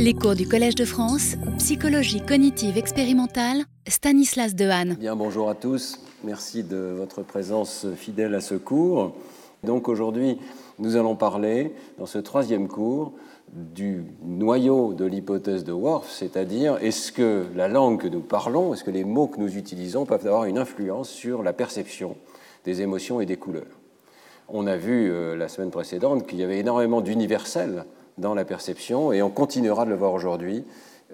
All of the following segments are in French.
Les cours du Collège de France, psychologie cognitive expérimentale, Stanislas Dehaene. Bien, bonjour à tous. Merci de votre présence fidèle à ce cours. Donc aujourd'hui, nous allons parler, dans ce troisième cours, du noyau de l'hypothèse de Worf, c'est-à-dire est-ce que la langue que nous parlons, est-ce que les mots que nous utilisons peuvent avoir une influence sur la perception des émotions et des couleurs? On a vu euh, la semaine précédente qu'il y avait énormément d'universels dans la perception, et on continuera de le voir aujourd'hui.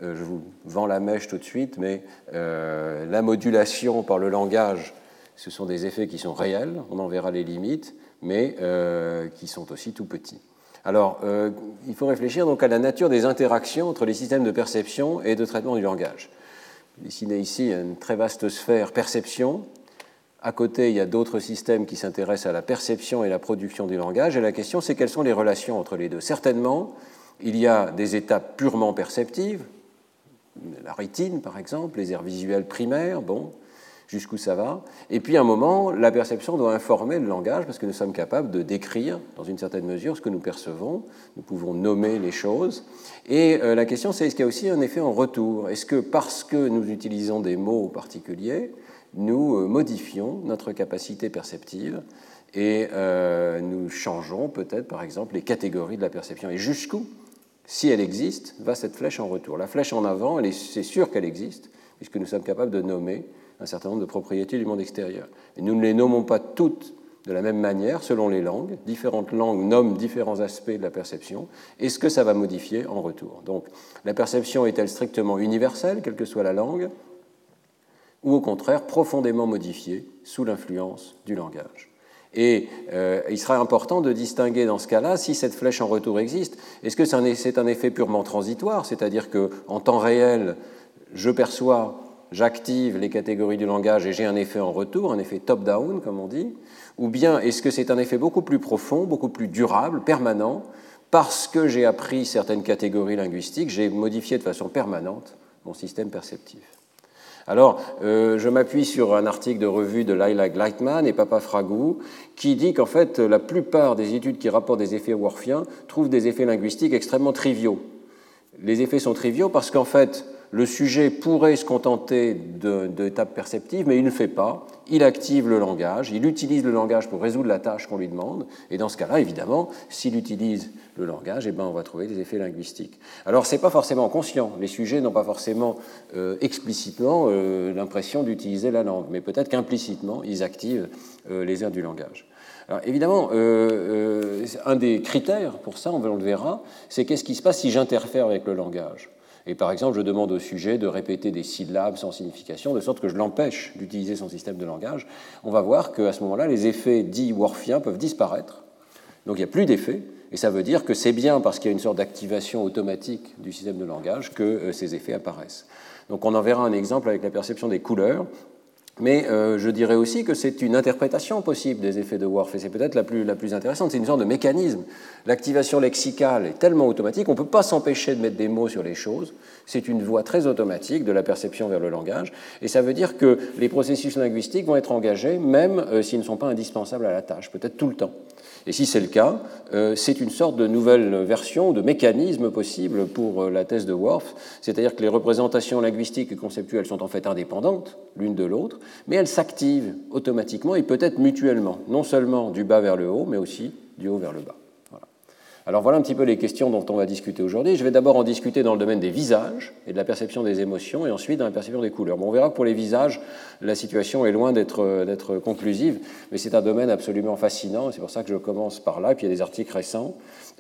Euh, je vous vends la mèche tout de suite, mais euh, la modulation par le langage, ce sont des effets qui sont réels, on en verra les limites, mais euh, qui sont aussi tout petits. Alors, il faut réfléchir donc à la nature des interactions entre les systèmes de perception et de traitement du langage. Dessiné ici une très vaste sphère perception. À côté, il y a d'autres systèmes qui s'intéressent à la perception et la production du langage. Et la question, c'est quelles sont les relations entre les deux. Certainement, il y a des étapes purement perceptives, la rétine par exemple, les aires visuelles primaires, bon, jusqu'où ça va. Et puis à un moment, la perception doit informer le langage parce que nous sommes capables de décrire, dans une certaine mesure, ce que nous percevons. Nous pouvons nommer les choses. Et euh, la question, c'est est-ce qu'il y a aussi un effet en retour? Est-ce que parce que nous utilisons des mots particuliers, nous euh, modifions notre capacité perceptive et euh, nous changeons peut-être, par exemple, les catégories de la perception Et jusqu'où si elle existe, va cette flèche en retour? La flèche en avant, c'est sûr qu'elle existe, puisque nous sommes capables de nommer un certain nombre de propriétés du monde extérieur. Et nous ne les nommons pas toutes de la même manière selon les langues. Différentes langues nomment différents aspects de la perception. Et ce que ça va modifier en retour? Donc, la perception est-elle strictement universelle, quelle que soit la langue, ou au contraire profondément modifiée sous l'influence du langage et euh, il sera important de distinguer dans ce cas-là si cette flèche en retour existe. Est-ce que c'est un, effet purement transitoire, c'est-à-dire qu'en temps réel, je perçois, j'active les catégories du langage et j'ai un effet en retour, un effet top-down, comme on dit Ou bien est-ce que c'est un effet beaucoup plus profond, beaucoup plus durable, permanent, parce que j'ai appris certaines catégories linguistiques, j'ai modifié de façon permanente mon système perceptif? Alors, euh, je m'appuie sur un article de revue de Laila Gleitman et Papa Fragou qui dit qu'en fait, la plupart des études qui rapportent des effets worfiens trouvent des effets linguistiques extrêmement triviaux. Les effets sont triviaux parce qu'en fait, le sujet pourrait se contenter d'étapes perceptives, mais il ne fait pas. Il active le langage, il utilise le langage pour résoudre la tâche qu'on lui demande. Et dans ce cas-là, évidemment, s'il utilise le langage, eh ben, on va trouver des effets linguistiques. Alors, ce n'est pas forcément conscient. Les sujets n'ont pas forcément euh, explicitement euh, l'impression d'utiliser la langue, mais peut-être qu'implicitement, ils activent euh, les aires du langage. Alors, évidemment, un des critères pour ça, on le verra, c'est qu'est-ce qui se passe si j'interfère avec le langage? Et par exemple, je demande au sujet de répéter des syllabes sans signification, de sorte que je l'empêche d'utiliser son système de langage. On va voir qu'à ce moment-là, les effets dits worfiens peuvent disparaître. Donc il n'y a plus d'effets, et ça veut dire que c'est bien parce qu'il y a une sorte d'activation automatique du système de langage que euh, ces effets apparaissent. Donc on en verra un exemple avec la perception des couleurs. Mais euh, je dirais aussi que c'est une interprétation possible des effets de Worf, et c'est peut-être la plus, la plus intéressante. C'est une sorte de mécanisme. L'activation lexicale est tellement automatique, on ne peut pas s'empêcher de mettre des mots sur les choses. C'est une voie très automatique de la perception vers le langage, et ça veut dire que les processus linguistiques vont être engagés, même euh, s'ils ne sont pas indispensables à la tâche, peut-être tout le temps. Et si c'est le cas, euh, c'est une sorte de nouvelle version, de mécanisme possible pour euh, la thèse de Worf, c'est-à-dire que les représentations linguistiques et conceptuelles sont en fait indépendantes l'une de l'autre, mais elles s'activent automatiquement et peut-être mutuellement, non seulement du bas vers le haut, mais aussi du haut vers le bas. Alors voilà un petit peu les questions dont on va discuter aujourd'hui. Je vais d'abord en discuter dans le domaine des visages et de la perception des émotions, et ensuite dans la perception des couleurs. Bon, on verra que pour les visages, la situation est loin d'être conclusive, mais c'est un domaine absolument fascinant, c'est pour ça que je commence par là, puis il y a des articles récents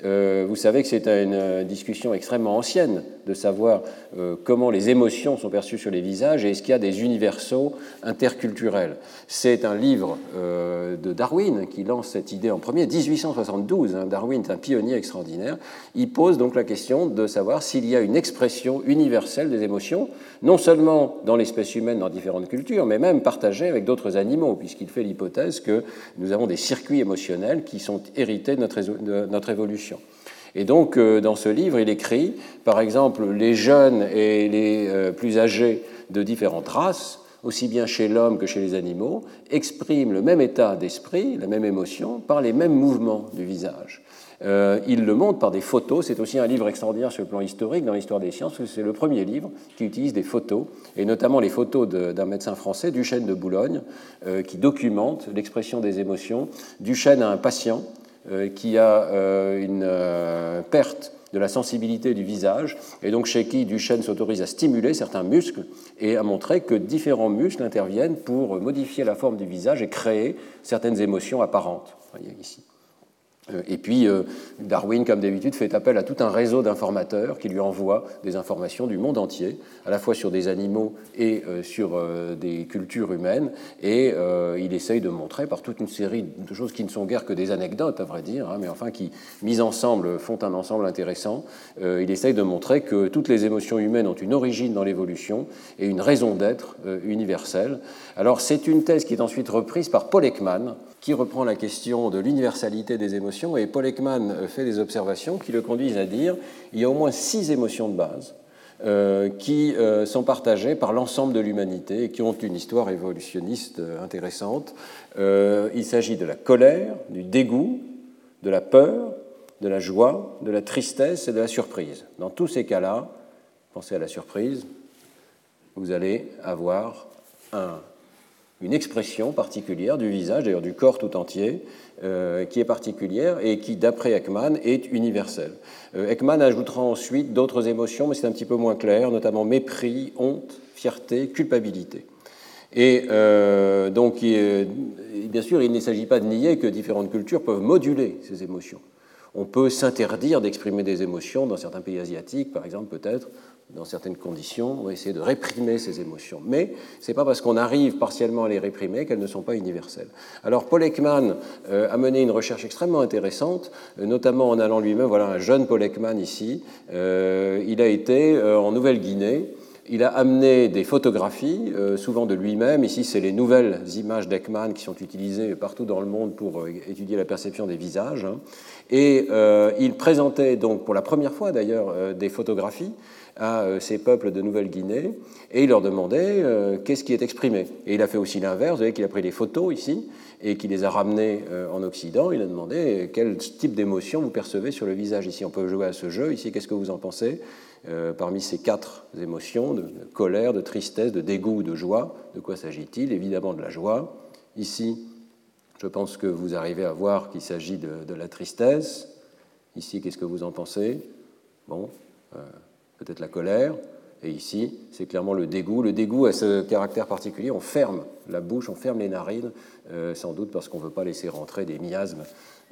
euh, vous savez que c'est une discussion extrêmement ancienne de savoir euh, comment les émotions sont perçues sur les visages et est-ce qu'il y a des universaux interculturels. C'est un livre euh, de Darwin qui lance cette idée en premier, 1872. Hein. Darwin est un pionnier extraordinaire. Il pose donc la question de savoir s'il y a une expression universelle des émotions, non seulement dans l'espèce humaine dans différentes cultures, mais même partagée avec d'autres animaux, puisqu'il fait l'hypothèse que nous avons des circuits émotionnels qui sont hérités de notre évolution. Et donc, euh, dans ce livre, il écrit, par exemple, les jeunes et les euh, plus âgés de différentes races aussi bien chez l'homme que chez les animaux, expriment le même état d'esprit, la même émotion, par les mêmes mouvements du visage. Euh, il le montre par des photos. C'est aussi un livre extraordinaire sur le plan historique dans l'histoire des sciences, c'est le premier livre qui utilise des photos, et notamment les photos d'un médecin français, Duchesne de Boulogne, qui documente l'expression des émotions. Duchesne a un patient qui a une perte de la sensibilité du visage, et donc chez qui Duchesne s'autorise à stimuler certains muscles et à montrer que différents muscles interviennent pour modifier la forme du visage et créer certaines émotions apparentes. Vous voyez ici. Euh, et puis, euh, Darwin, comme d'habitude, fait appel à tout un réseau d'informateurs qui lui envoient des informations du monde entier, à la fois sur des animaux et euh, sur des cultures humaines. Et il essaye de montrer par toute une série de choses qui ne sont guère que des anecdotes, à vrai dire, hein, mais enfin qui, mises ensemble, font un ensemble intéressant. il essaye de montrer que toutes les émotions humaines ont une origine dans l'évolution et une raison d'être universelle. Alors, c'est une thèse qui est ensuite reprise par Paul Ekman, qui reprend la question de l'universalité des émotions, et Paul Ekman euh, fait des observations qui le conduisent à dire qu'il y a au moins six émotions de base euh, qui euh, sont partagées par l'ensemble de l'humanité et qui ont une histoire évolutionniste intéressante. il s'agit de la colère, du dégoût, de la peur, de la joie, de la tristesse et de la surprise. Dans tous ces cas-là, pensez à la surprise, vous allez avoir un une expression particulière du visage, d'ailleurs du corps tout entier, euh, qui est particulière et qui, d'après Ekman, est universelle. Euh, Ekman ajoutera ensuite d'autres émotions, mais c'est un petit peu moins clair, notamment mépris, honte, fierté, culpabilité. Et euh, donc, bien sûr, il ne s'agit pas de nier que différentes cultures peuvent moduler ces émotions. On peut s'interdire d'exprimer des émotions dans certains pays asiatiques, par exemple, peut-être, dans certaines conditions, on va essayer de réprimer ces émotions. Mais ce n'est pas parce qu'on arrive partiellement à les réprimer qu'elles ne sont pas universelles. Alors Paul Ekman euh, a mené une recherche extrêmement intéressante, euh, notamment en allant lui-même, voilà un jeune Paul Ekman ici, euh, il a été en Nouvelle-Guinée, il a amené des photographies, souvent de lui-même. Ici, c'est les nouvelles images d'Ekman qui sont utilisées partout dans le monde pour étudier la perception des visages. Hein. Et il présentait donc pour la première fois d'ailleurs des photographies à euh, ces peuples de Nouvelle-Guinée et il leur demandait euh, qu'est-ce qui est exprimé. Et il a fait aussi l'inverse, vous voyez qu'il a pris des photos ici et qu'il les a ramenées euh, en Occident. Il a demandé quel type d'émotion vous percevez sur le visage ici. On peut jouer à ce jeu ici, qu'est-ce que vous en pensez Parmi ces quatre émotions, de colère, de tristesse, de dégoût, de joie, de quoi s'agit-il? Évidemment de la joie. Ici, je pense que vous arrivez à voir qu'il s'agit de, de, la tristesse. Ici, qu'est-ce que vous en pensez? Bon, peut-être la colère, et ici, c'est clairement le dégoût. Le dégoût a ce caractère particulier, on ferme la bouche, on ferme les narines, euh, sans doute parce qu'on ne veut pas laisser rentrer des miasmes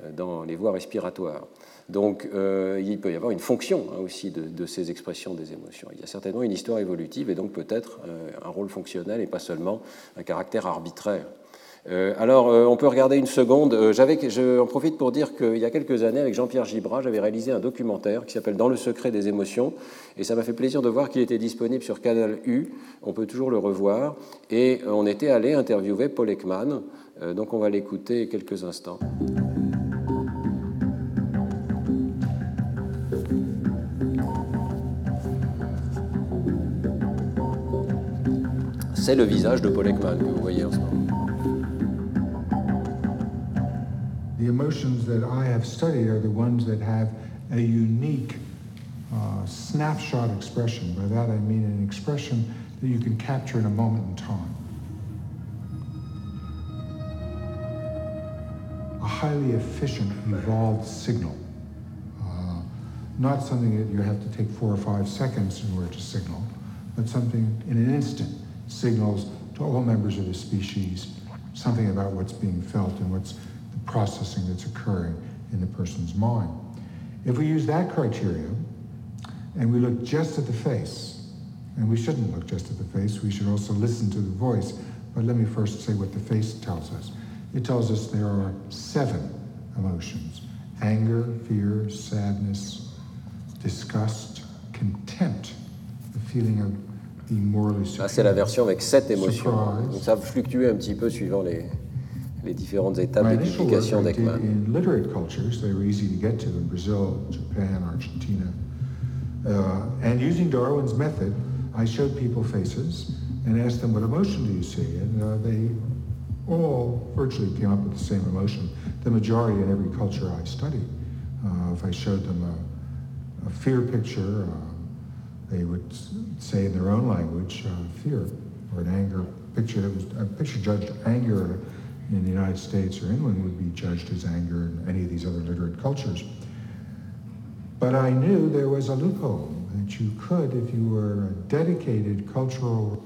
euh, dans les voies respiratoires. Donc euh, il peut y avoir une fonction hein, aussi de, de, ces expressions des émotions. Il y a certainement une histoire évolutive et donc peut-être un rôle fonctionnel et pas seulement un caractère arbitraire. Euh, alors, euh, on peut regarder une seconde. Euh, je en profite pour dire qu'il y a quelques années, avec Jean-Pierre Gibras, j'avais réalisé un documentaire qui s'appelle Dans le secret des émotions. Et ça m'a fait plaisir de voir qu'il était disponible sur Canal U. On peut toujours le revoir. Et on était allé interviewer Paul Ekman. donc, on va l'écouter quelques instants. C'est le visage de Paul Ekman que vous voyez en ce moment. Emotions that I have studied are the ones that have a unique uh, snapshot expression. By that I mean an expression that you can capture in a moment in time. A highly efficient, evolved signal. Uh, not something that you have to take four or five seconds in order to signal, but something in an instant signals to all members of the species something about what's being felt and what's processing that's occurring in the person's mind. If we use that criteria and we look just at the face, and we shouldn't look just at the face, we should also listen to the voice. But let me first say what the face tells us. It tells us there are seven emotions anger, fear, sadness, disgust, contempt, the feeling of being morally superior. c'est la version avec sept émotions. Donc ça fluctue un petit peu suivant les, les différentes étapes de duplication d'Ekman. In literate cultures, they were easy to get to in Brazil, Japan, Argentina. Uh, and using Darwin's method, I showed people faces and asked them, what emotion do you see? And uh, they all virtually came up with the same emotion, the majority in every culture I studied. Uh, if I showed them a, a fear picture, uh, they would say in their own language, uh, fear, or an anger picture that was a picture judged anger in the United States or England would be judged as anger in any of these other literate cultures. But I knew there was a loophole that you could, if you were a dedicated cultural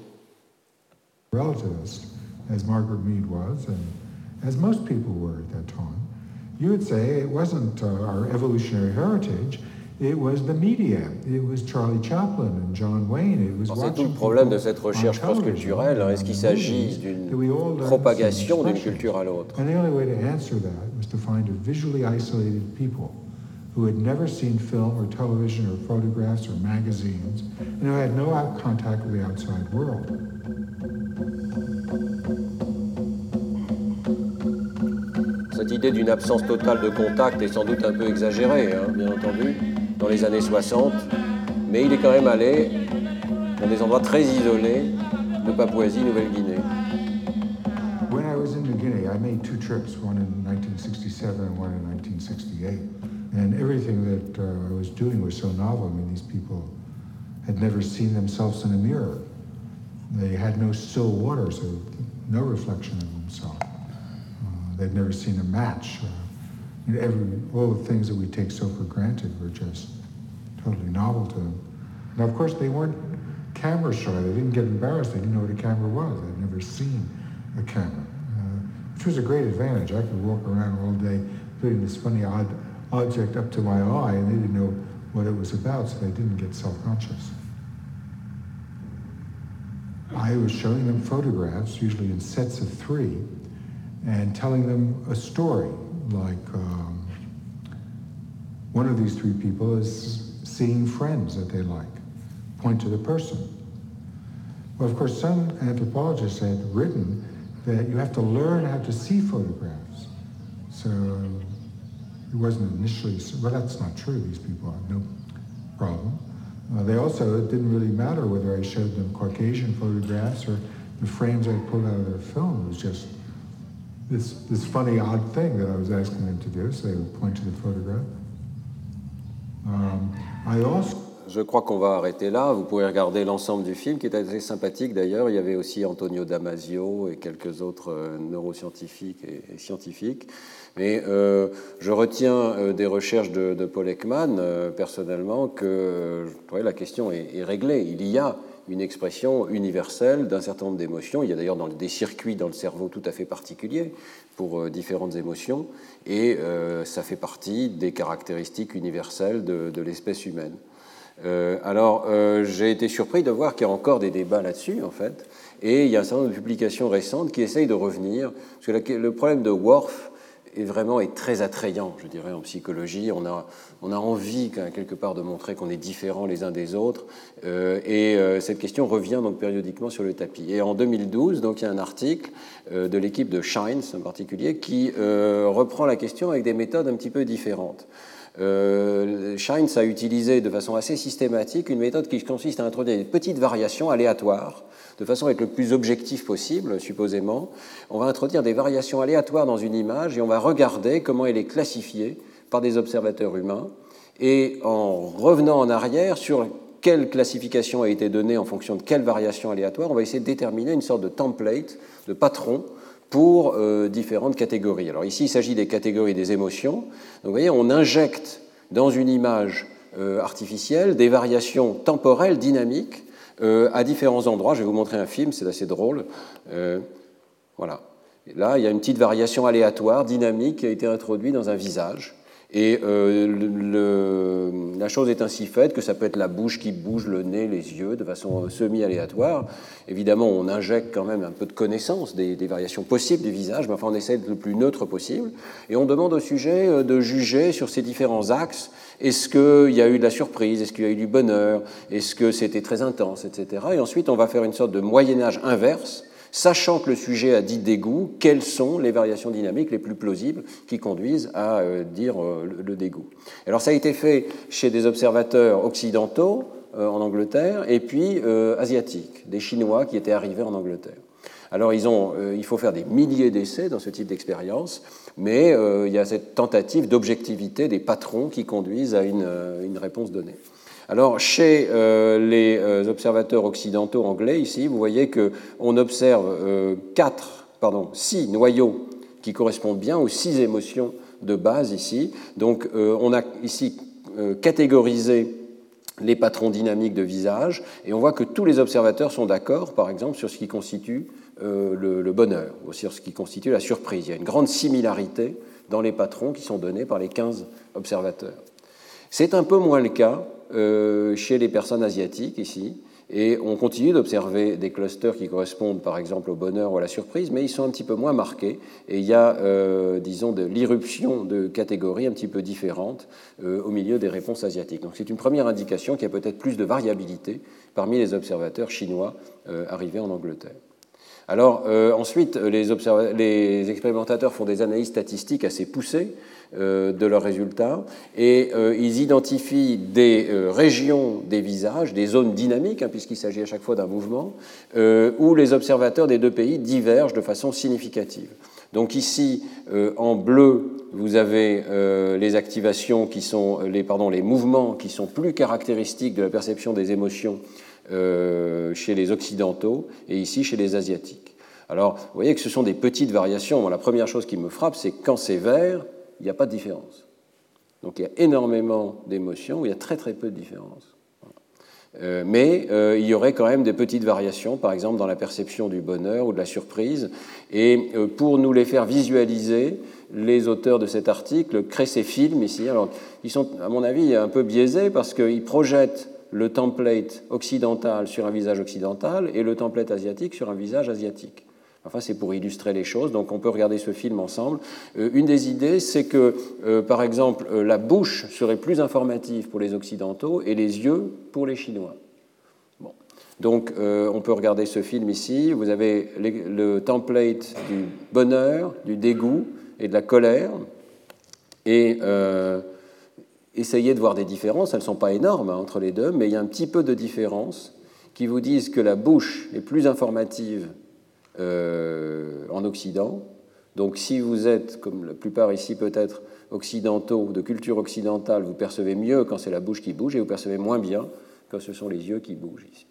relativist, as Margaret Mead was, and as most people were at that time, you would say it wasn't uh, our evolutionary heritage, it was the media. It was Charlie Chaplin and John Wayne. It was C'est tout le problème de cette recherche cross-culturelle. Est-ce qu'il s'agit d'une propagation d'une culture à l'autre? And the only way to answer that was to find a visually isolated people who had never seen film or television or photographs or magazines and who had no contact with the outside world. Cette idée d'une absence totale de contact est sans doute un peu exagérée, hein, bien entendu, dans les années 60, mais il est quand même allé dans des endroits très isolés de Papouasie, Nouvelle-Guinée. When I was in New Guinea, I made two trips, one in 1967 and one in 1968. And everything that uh, I was doing was so novel. I mean, these people had never seen themselves in a mirror. They had no still water, so no reflection of themselves. They'd never seen a match. Uh, every, all the things that we take so for granted were just totally novel to them. Now, of course, they weren't camera shy. They didn't get embarrassed. They didn't know what a camera was. They'd never seen a camera, uh, which was a great advantage. I could walk around all day putting this funny odd object up to my eye, and they didn't know what it was about, so they didn't get self-conscious. I was showing them photographs, usually in sets of three, and telling them a story, like um, one of these three people is seeing friends that they like, point to the person. Well, of course, some anthropologists had written that you have to learn how to see photographs. So it wasn't initially, well, that's not true. These people had no problem. Uh, they also, it didn't really matter whether I showed them Caucasian photographs or the frames I pulled out of their film. It was just this, this funny, odd thing that I was asking them to do, so they would point to the photograph. I also Je crois qu'on va arrêter là. Vous pouvez regarder l'ensemble du film, qui est assez sympathique d'ailleurs. Il y avait aussi Antonio Damasio et quelques autres euh, neuroscientifiques et, scientifiques. Mais euh, je retiens euh, des recherches de, Paul Ekman, personnellement, que la question est, est, réglée. Il y a une expression universelle d'un certain nombre d'émotions. Il y a d'ailleurs des circuits dans le cerveau tout à fait particuliers pour euh, différentes émotions, et euh, ça fait partie des caractéristiques universelles de, l'espèce humaine. Euh, alors, j'ai été surpris de voir qu'il y a encore des débats là-dessus, en fait, et il y a un certain nombre de publications récentes qui essayent de revenir, parce que le problème de Worf est vraiment est très attrayant, je dirais, en psychologie. On a, on a envie, quelque part, de montrer qu'on est différents les uns des autres, euh, et euh, cette question revient donc périodiquement sur le tapis. Et en 2012, donc, il y a un article euh, de l'équipe de Shines, en particulier, qui reprend la question avec des méthodes un petit peu différentes. Euh, a utilisé de façon assez systématique une méthode qui consiste à introduire des petites variations aléatoires, de façon à être le plus objectif possible, supposément. On va introduire des variations aléatoires dans une image et on va regarder comment elle est classifiée par des observateurs humains. Et en revenant en arrière sur quelle classification a été donnée en fonction de quelle variation aléatoire, on va essayer de déterminer une sorte de template, de patron pour euh, différentes catégories. Alors ici, il s'agit des catégories des émotions. Donc vous voyez, on injecte dans une image euh, artificielle des variations temporelles dynamiques euh, à différents endroits. Je vais vous montrer un film, c'est assez drôle. Voilà. Là, il y a une petite variation aléatoire, dynamique, qui a été introduite dans un visage. Et euh, la chose est ainsi faite que ça peut être la bouche qui bouge, le nez, les yeux, de façon semi-aléatoire. Évidemment, on injecte quand même un peu de connaissance des, des, variations possibles du visage, mais enfin, on essaie d'être le plus neutre possible. Et on demande au sujet euh, de juger sur ces différents axes. Est-ce qu'il y a eu de la surprise? Est-ce qu'il y a eu du bonheur? Est-ce que c'était très intense, etc. Et ensuite, on va faire une sorte de moyen-âge inverse sachant que le sujet a dit dégoût, quelles sont les variations dynamiques les plus plausibles qui conduisent à euh, dire euh, le dégoût? Alors ça a été fait chez des observateurs occidentaux, en Angleterre, et puis asiatiques, des Chinois qui étaient arrivés en Angleterre. Alors ils ont, il faut faire des milliers d'essais dans ce type d'expérience, mais il y a cette tentative d'objectivité des patrons qui conduisent à une réponse donnée. Alors, chez les observateurs occidentaux anglais, ici, vous voyez qu'on observe quatre, pardon, six noyaux qui correspondent bien aux six émotions de base ici. Donc euh, on a ici euh, catégorisé les patrons dynamiques de visage et on voit que tous les observateurs sont d'accord, par exemple, sur ce qui constitue euh, le, bonheur ou sur ce qui constitue la surprise. Il y a une grande similarité dans les patrons qui sont donnés par les 15 observateurs. C'est un peu moins le cas chez les personnes asiatiques ici. Et on continue d'observer des clusters qui correspondent par exemple au bonheur ou à la surprise, mais ils sont un petit peu moins marqués. Et il y a, euh, disons, de l'irruption de catégories un petit peu différentes euh, au milieu des réponses asiatiques. Donc c'est une première indication qu'il y a peut-être plus de variabilité parmi les observateurs chinois euh, arrivés en Angleterre. Alors ensuite, les, expérimentateurs font des analyses statistiques assez poussées euh, de leurs résultats et euh, ils identifient des euh, régions des visages, des zones dynamiques, hein, puisqu'il s'agit à chaque fois d'un mouvement, où les observateurs des deux pays divergent de façon significative. Donc ici, en bleu, vous avez les activations qui sont, pardon, les mouvements qui sont plus caractéristiques de la perception des émotions chez les occidentaux et ici chez les asiatiques. Alors, vous voyez que ce sont des petites variations. la première chose qui me frappe, c'est quand c'est vert, il n'y a pas de différence. Donc il y a énormément d'émotions il y a très très peu de différence. Euh, mais euh, il y aurait quand même des petites variations, par exemple dans la perception du bonheur ou de la surprise. Et euh, pour nous les faire visualiser, les auteurs de cet article créent ces films ici. Alors, ils sont, à mon avis, un peu biaisés parce qu'ils projettent le template occidental sur un visage occidental et le template asiatique sur un visage asiatique. Enfin, c'est pour illustrer les choses, donc on peut regarder ce film ensemble. Euh, une des idées, c'est que, euh, par exemple, euh, la bouche serait plus informative pour les Occidentaux et les yeux pour les Chinois. Bon. Donc, on peut regarder ce film ici. Vous avez le template du bonheur, du dégoût et de la colère. Et essayez de voir des différences. Elles ne sont pas énormes hein, entre les deux, mais il y a un petit peu de différence qui vous disent que la bouche est plus informative euh, en Occident. Donc si vous êtes, comme la plupart ici peut-être, occidentaux, de culture occidentale, vous percevez mieux quand c'est la bouche qui bouge et vous percevez moins bien quand ce sont les yeux qui bougent ici.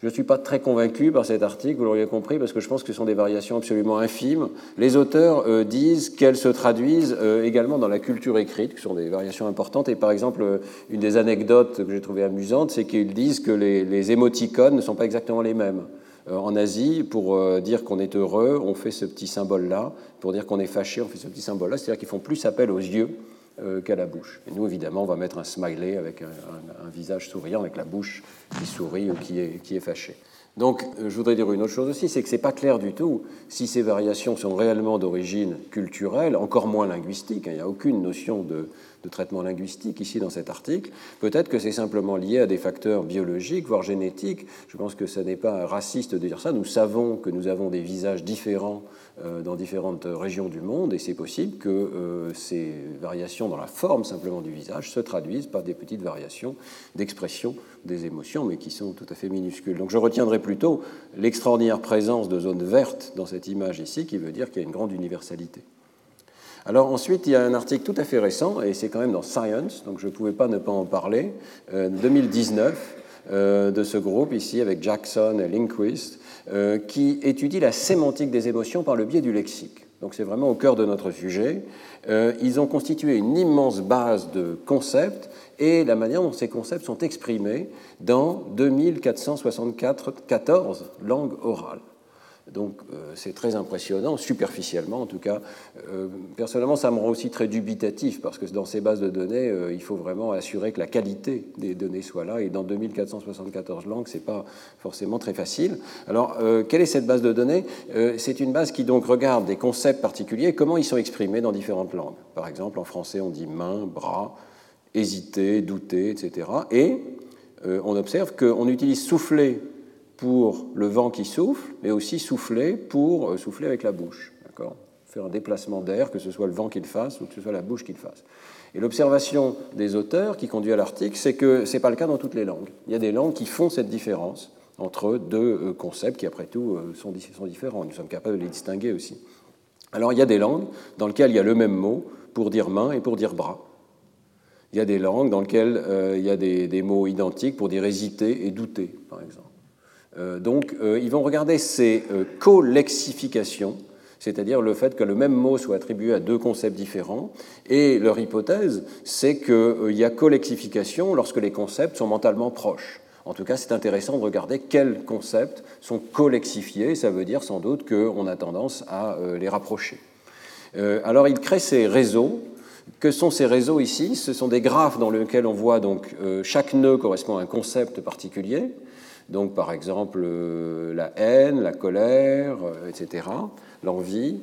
Je ne suis pas très convaincu par cet article, vous l'auriez compris, parce que je pense que ce sont des variations absolument infimes. Les auteurs euh, disent qu'elles se traduisent euh, également dans la culture écrite, qui sont des variations importantes. Et par exemple, une des anecdotes que j'ai trouvées amusantes, c'est qu'ils disent que les, les émoticônes ne sont pas exactement les mêmes. Euh, en Asie, pour euh, dire qu'on est heureux, on fait ce petit symbole-là. Pour dire qu'on est fâché, on fait ce petit symbole-là. C'est-à-dire qu'ils font plus appel aux yeux euh, qu'à la bouche. Et nous, évidemment, on va mettre un smiley avec un, visage souriant, avec la bouche qui sourit ou qui est, qui est fâchée. Donc, je voudrais dire une autre chose aussi, c'est que ce n'est pas clair du tout si ces variations sont réellement d'origine culturelle, encore moins linguistique. Hein. Il n'y a aucune notion de, de traitement linguistique ici dans cet article. Peut-être que c'est simplement lié à des facteurs biologiques, voire génétiques. Je pense que ce n'est pas raciste de dire ça. Nous savons que nous avons des visages différents euh, dans différentes régions du monde et c'est possible que euh, ces variations dans la forme simplement du visage se traduisent par des petites variations d'expression des émotions, mais qui sont tout à fait minuscules. Donc je retiendrai plutôt l'extraordinaire présence de zones vertes dans cette image ici, qui veut dire qu'il y a une grande universalité. Alors ensuite, il y a un article tout à fait récent, et c'est quand même dans Science, donc je ne pouvais pas ne pas en parler, 2019, euh, euh, de ce groupe ici avec Jackson et Lindquist, euh, qui étudie la sémantique des émotions par le biais du lexique. Donc c'est vraiment au cœur de notre sujet. ils ont constitué une immense base de concepts et la manière dont ces concepts sont exprimés dans 2474 langues orales. Donc euh, c'est très impressionnant, superficiellement en tout cas. Euh, personnellement, ça me rend aussi très dubitatif parce que dans ces bases de données, euh, il faut vraiment assurer que la qualité des données soit là. Et dans 2474 langues, c'est pas forcément très facile. Alors, quelle est cette base de données? C'est une base qui donc regarde des concepts particuliers, comment ils sont exprimés dans différentes langues. Par exemple, en français, on dit main, bras, hésiter, douter, etc. Et on observe qu'on utilise souffler pour le vent qui souffle, mais aussi souffler pour euh, souffler avec la bouche. faire un déplacement d'air, que ce soit le vent qu'il fasse ou que ce soit la bouche qu'il fasse. Et l'observation des auteurs qui conduit à l'article, c'est que ce n'est pas le cas dans toutes les langues. Il y a des langues qui font cette différence entre deux euh, concepts qui, après tout, euh, sont, différents. Nous sommes capables de les distinguer aussi. Alors, il y a des langues dans lesquelles il y a le même mot pour dire main et pour dire bras. Il y a des langues dans lesquelles il y a des, mots identiques pour dire hésiter et douter, par exemple. Donc, ils vont regarder ces collexifications c'est-à-dire le fait que le même mot soit attribué à deux concepts différents. Et leur hypothèse, c'est qu'il y a collexification lorsque les concepts sont mentalement proches. En tout cas, c'est intéressant de regarder quels concepts sont collexifiés. Ça veut dire sans doute qu'on a tendance à euh, les rapprocher. Euh, alors, il crée ces réseaux. Que sont ces réseaux ici? Ce sont des graphes dans lesquels on voit donc euh, chaque nœud correspond à un concept particulier. Donc, par exemple, la haine, la colère, etc l'envie,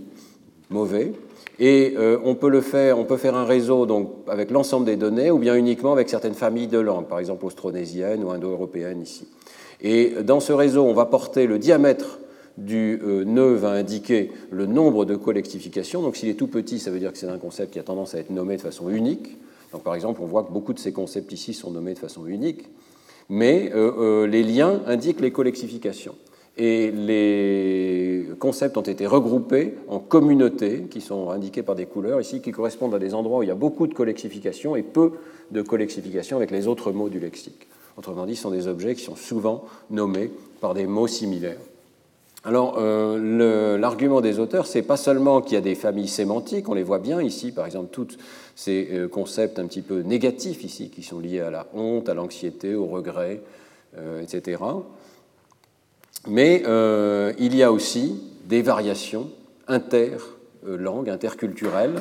mauvais. Et euh, on peut le faire, on peut faire un réseau donc avec l'ensemble des données ou bien uniquement avec certaines familles de langues, par exemple austronésienne ou indo-européenne ici. Et dans ce réseau, on va porter le diamètre du euh, nœud va indiquer le nombre de collectifications. Donc s'il est tout petit, ça veut dire que c'est un concept qui a tendance à être nommé de façon unique. Donc par exemple, on voit que beaucoup de ces concepts ici sont nommés de façon unique. Mais euh, les liens indiquent les collectifications et les concepts ont été regroupés en communautés qui sont indiquées par des couleurs ici, qui correspondent à des endroits où il y a beaucoup de collexification et peu de collexification avec les autres mots du lexique. Autrement dit, ce sont des objets qui sont souvent nommés par des mots similaires. Alors, euh, l'argument des auteurs, c'est pas seulement qu'il y a des familles sémantiques, on les voit bien ici, par exemple, tous ces euh, concepts un petit peu négatifs ici, qui sont liés à la honte, à l'anxiété, au regret, euh, etc. Mais il y a aussi des variations inter-langues, interculturelles,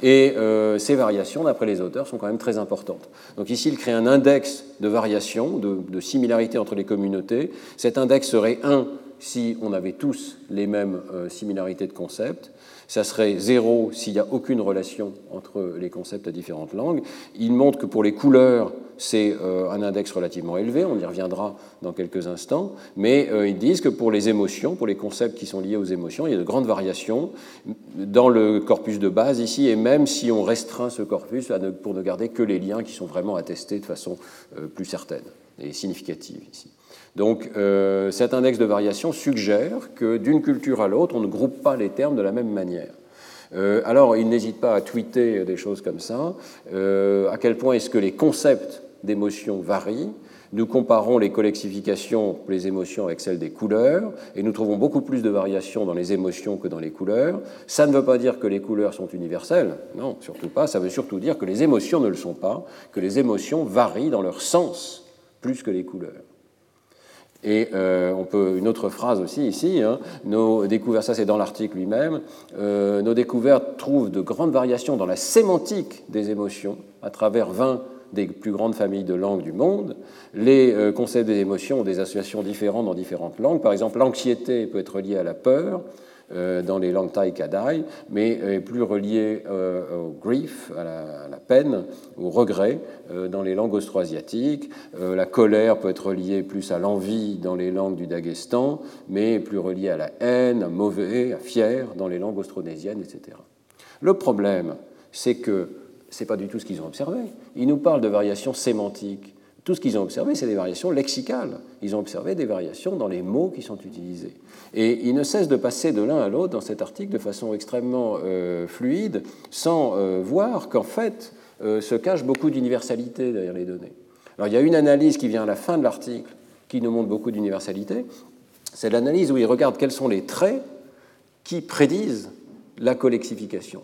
et ces variations, d'après les auteurs, sont quand même très importantes. Donc ici, il crée un index de variations, de, de similarité entre les communautés. Cet index serait 1 si on avait tous les mêmes euh, similarités de concepts, ça serait zéro s'il n'y a aucune relation entre les concepts à différentes langues. Il montre que pour les couleurs, c'est euh, un index relativement élevé, on y reviendra dans quelques instants, mais euh, ils disent que pour les émotions, pour les concepts qui sont liés aux émotions, il y a de grandes variations dans le corpus de base ici, et même si on restreint ce corpus pour ne garder que les liens qui sont vraiment attestés de façon plus certaine et significative ici. Donc euh, cet index de variation suggère que d'une culture à l'autre, on ne groupe pas les termes de la même manière. Euh, alors il n'hésite pas à tweeter des choses comme ça. Euh, à quel point est-ce que les concepts d'émotion varient? Nous comparons les collexifications, les émotions avec celles des couleurs, et nous trouvons beaucoup plus de variations dans les émotions que dans les couleurs. Ça ne veut pas dire que les couleurs sont universelles, non, surtout pas. Ça veut surtout dire que les émotions ne le sont pas, que les émotions varient dans leur sens plus que les couleurs. Et euh, on peut une autre phrase aussi ici. Hein, nos découvertes, ça c'est dans l'article lui-même. Euh, nos découvertes trouvent de grandes variations dans la sémantique des émotions à travers 20 des plus grandes familles de langues du monde. Les euh, concepts des émotions ont des associations différentes dans différentes langues. Par exemple, l'anxiété peut être liée à la peur, dans les langues kadai, mais est plus relié euh, au grief, à la, peine, au regret dans les langues austro-asiatiques. la colère peut être reliée plus à l'envie dans les langues du Daghestan, mais plus reliée à la haine, à mauvais, à fier dans les langues austronésiennes, etc. Le problème, c'est que ce n'est pas du tout ce qu'ils ont observé. Ils nous parlent de variations sémantiques. Tout ce qu'ils ont observé, c'est des variations lexicales. Ils ont observé des variations dans les mots qui sont utilisés. Et ils ne cessent de passer de l'un à l'autre dans cet article de façon extrêmement euh, fluide, sans euh, voir qu'en fait euh, se cache beaucoup d'universalité derrière les données. Alors il y a une analyse qui vient à la fin de l'article qui nous montre beaucoup d'universalité. C'est l'analyse où ils regardent quels sont les traits qui prédisent la collexification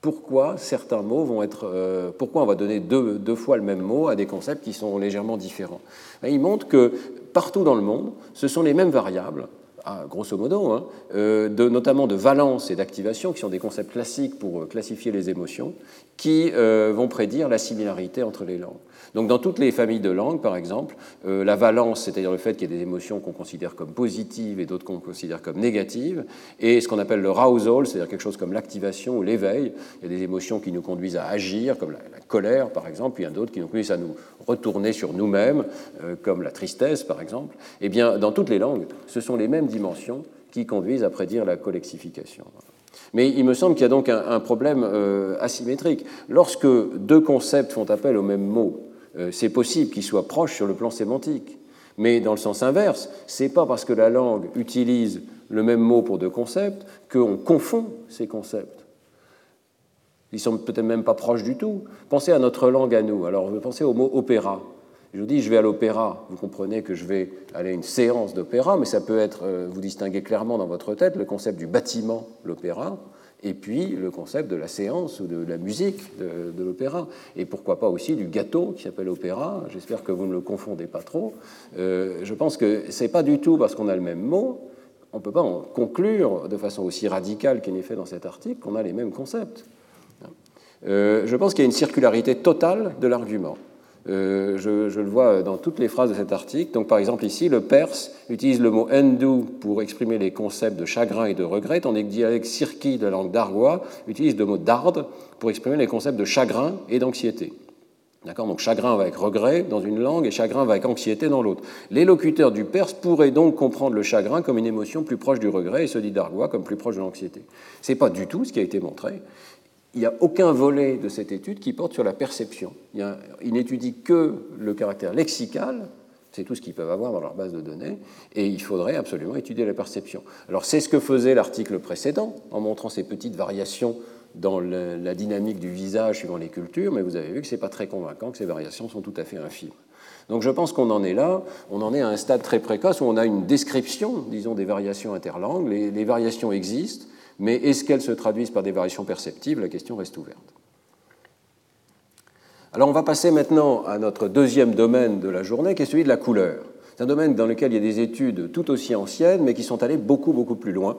pourquoi certains mots vont être. Euh, pourquoi on va donner deux, deux, fois le même mot à des concepts qui sont légèrement différents Il montre que partout dans le monde, ce sont les mêmes variables, ah, grosso modo, hein, euh, de, notamment de valence et d'activation, qui sont des concepts classiques pour euh, classifier les émotions, qui vont prédire la similarité entre les langues. Donc dans toutes les familles de langues, par exemple, euh, la valence, c'est-à-dire le fait qu'il y ait des émotions qu'on considère comme positives et d'autres qu'on considère comme négatives, et ce qu'on appelle le rausal, c'est-à-dire quelque chose comme l'activation ou l'éveil. Il y a des émotions qui nous conduisent à agir, comme la, colère, par exemple, puis il y a d'autres qui nous conduisent à nous retourner sur nous-mêmes, euh, comme la tristesse, par exemple. Eh bien, dans toutes les langues, ce sont les mêmes dimensions qui conduisent à prédire la collexification. Mais il me semble qu'il y a donc un, problème euh, asymétrique. Lorsque deux concepts font appel au même mot, c'est possible qu'ils soient proches sur le plan sémantique. Mais dans le sens inverse, ce n'est pas parce que la langue utilise le même mot pour deux concepts qu'on confond ces concepts. Ils sont peut-être même pas proches du tout. Pensez à notre langue à nous. Alors, pensez au mot opéra. Je vous dis, je vais à l'opéra. Vous comprenez que je vais aller à une séance d'opéra, mais ça peut être, euh, vous distinguez clairement dans votre tête le concept du bâtiment, l'opéra, et puis le concept de la séance ou de la musique de, l'opéra. Et pourquoi pas aussi du gâteau qui s'appelle opéra. J'espère que vous ne le confondez pas trop. Euh, je pense que ce n'est pas du tout parce qu'on a le même mot. On ne peut pas en conclure de façon aussi radicale qu'il n'est fait dans cet article qu'on a les mêmes concepts. Euh, je pense qu'il y a une circularité totale de l'argument. Euh, je, le vois dans toutes les phrases de cet article. Donc, par exemple, ici, le perse utilise le mot endu pour exprimer les concepts de chagrin et de regret, tandis que le dialecte sirki de la langue d'Argois utilise le mot darde pour exprimer les concepts de chagrin et d'anxiété. D'accord? Donc, chagrin va avec regret dans une langue et chagrin va avec anxiété dans l'autre. Les locuteurs du perse pourraient donc comprendre le chagrin comme une émotion plus proche du regret et celui d'Argois comme plus proche de l'anxiété. Ce n'est pas du tout ce qui a été montré il n'y a aucun volet de cette étude qui porte sur la perception. Il, n'étudie que le caractère lexical, c'est tout ce qu'ils peuvent avoir dans leur base de données, et il faudrait absolument étudier la perception. Alors c'est ce que faisait l'article précédent, en montrant ces petites variations dans la dynamique du visage suivant les cultures, mais vous avez vu que ce n'est pas très convaincant, que ces variations sont tout à fait infimes. Donc je pense qu'on en est là, on en est à un stade très précoce où on a une description, disons, des variations interlangues, les variations existent, mais est-ce qu'elles se traduisent par des variations perceptibles La question reste ouverte. Alors on va passer maintenant à notre deuxième domaine de la journée, qui est celui de la couleur. C'est un domaine dans lequel il y a des études tout aussi anciennes, mais qui sont allées beaucoup, beaucoup plus loin.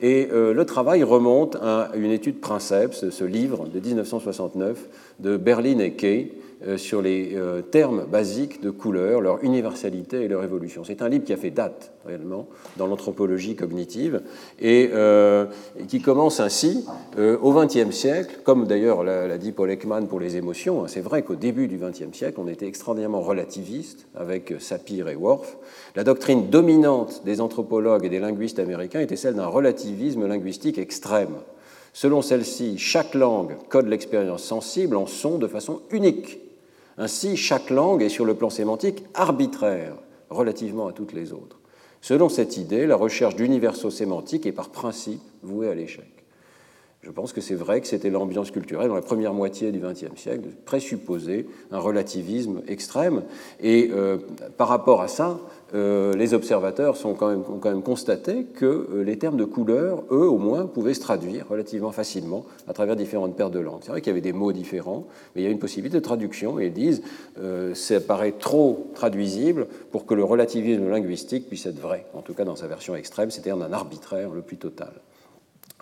Et euh, le travail remonte à une étude Princeps, ce livre de 1969 de Berlin et Kay, sur les euh, termes basiques de couleur, leur universalité et leur évolution. C'est un livre qui a fait date réellement dans l'anthropologie cognitive et, euh, qui commence ainsi au XXe siècle, comme d'ailleurs l'a dit Paul Ekman pour les émotions. Hein. C'est vrai qu'au début du XXe siècle, on était extraordinairement relativiste avec Sapir et Worf. La doctrine dominante des anthropologues et des linguistes américains était celle d'un relativisme linguistique extrême. Selon celle-ci, chaque langue code l'expérience sensible en son de façon unique ainsi, chaque langue est sur le plan sémantique arbitraire relativement à toutes les autres. Selon cette idée, la recherche d'universaux sémantiques est par principe vouée à l'échec. Je pense que c'est vrai que c'était l'ambiance culturelle dans la première moitié du XXe siècle, de présupposer un relativisme extrême. Et euh, par rapport à ça, euh, les observateurs ont quand même constaté que euh, les termes de couleur, eux au moins, pouvaient se traduire relativement facilement à travers différentes paires de langues. C'est vrai qu'il y avait des mots différents, mais il y a une possibilité de traduction et ils disent euh, ça paraît trop traduisible pour que le relativisme linguistique puisse être vrai, en tout cas dans sa version extrême, c'est-à-dire d'un arbitraire le plus total.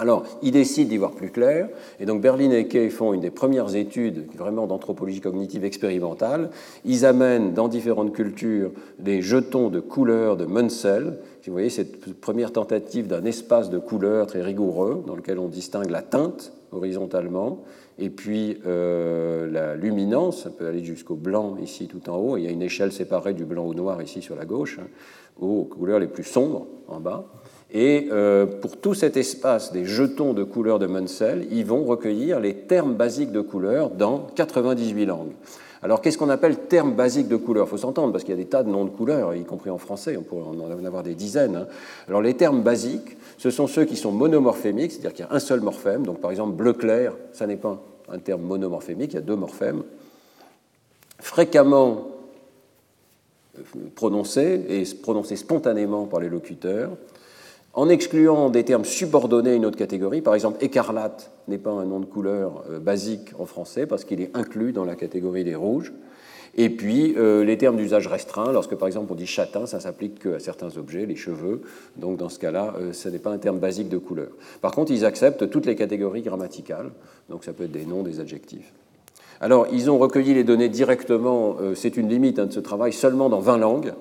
Alors, ils décident d'y voir plus clair, et donc Berlin et Kay font une des premières études vraiment d'anthropologie cognitive expérimentale. Ils amènent dans différentes cultures des jetons de couleurs de Munsell. Vous voyez cette première tentative d'un espace de couleurs très rigoureux, dans lequel on distingue la teinte horizontalement, et puis euh, la luminance, ça peut aller jusqu'au blanc ici tout en haut, il y a une échelle séparée du blanc au noir ici sur la gauche, hein, aux couleurs les plus sombres en bas. Et euh, pour tout cet espace des jetons de couleurs de Munsell, ils vont recueillir les termes basiques de couleurs dans 98 langues. Alors, qu'est-ce qu'on appelle termes basiques de couleurs? Il faut s'entendre, parce qu'il y a des tas de noms de couleurs, y compris en français, on pourrait en avoir des dizaines. Hein. Alors, les termes basiques, ce sont ceux qui sont monomorphémiques, c'est-à-dire qu'il y a un seul morphème. Donc, par exemple, bleu clair, ça n'est pas un terme monomorphémique, il y a deux morphèmes. Fréquemment euh, prononcés et prononcés spontanément par les locuteurs en excluant des termes subordonnés à une autre catégorie. Par exemple, écarlate n'est pas un nom de couleur euh, basique en français parce qu'il est inclus dans la catégorie des rouges. Et puis, euh, les termes d'usage restreint, lorsque par exemple on dit châtain, ça s'applique qu'à certains objets, les cheveux. Donc dans ce cas-là, euh, ce n'est pas un terme basique de couleur. Par contre, ils acceptent toutes les catégories grammaticales. Donc ça peut être des noms, des adjectifs. Alors, ils ont recueilli les données directement, c'est une limite hein, de ce travail, seulement dans 20 langues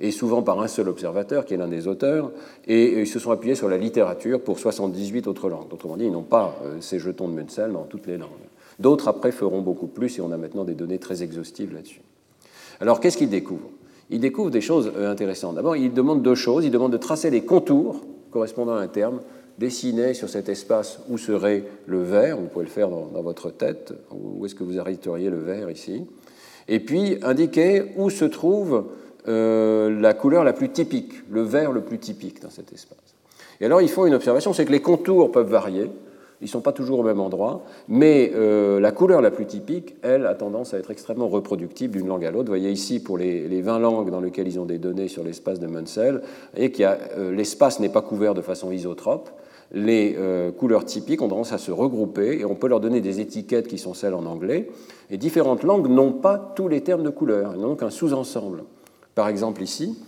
et souvent par un seul observateur, qui est l'un des auteurs, et ils se sont appuyés sur la littérature pour 78 autres langues. Autrement dit, ils n'ont pas euh, ces jetons de Munsell dans toutes les langues. D'autres, après, feront beaucoup plus, et on a maintenant des données très exhaustives là-dessus. Alors, qu'est-ce qu'ils découvrent? Ils découvrent des choses euh, intéressantes. D'abord, ils demandent deux choses. Ils demandent de tracer les contours correspondant à un terme dessiner sur cet espace où serait le vert, vous pouvez le faire dans, votre tête, où est-ce que vous arrêteriez le vert ici, et puis indiquer où se trouve euh, la couleur la plus typique, le vert le plus typique dans cet espace. Et alors ils font une observation, c'est que les contours peuvent varier, ils ne sont pas toujours au même endroit, mais euh, la couleur la plus typique, elle, a tendance à être extrêmement reproductible d'une langue à l'autre. Vous voyez ici, pour les, 20 langues dans lesquelles ils ont des données sur l'espace de Munsell, et qu'il euh, l'espace n'est pas couvert de façon isotrope. Les euh, couleurs typiques ont tendance à se regrouper et on peut leur donner des étiquettes qui sont celles en anglais. Et différentes langues n'ont pas tous les termes de couleur, elles n'ont donc un sous-ensemble. Par exemple, ici,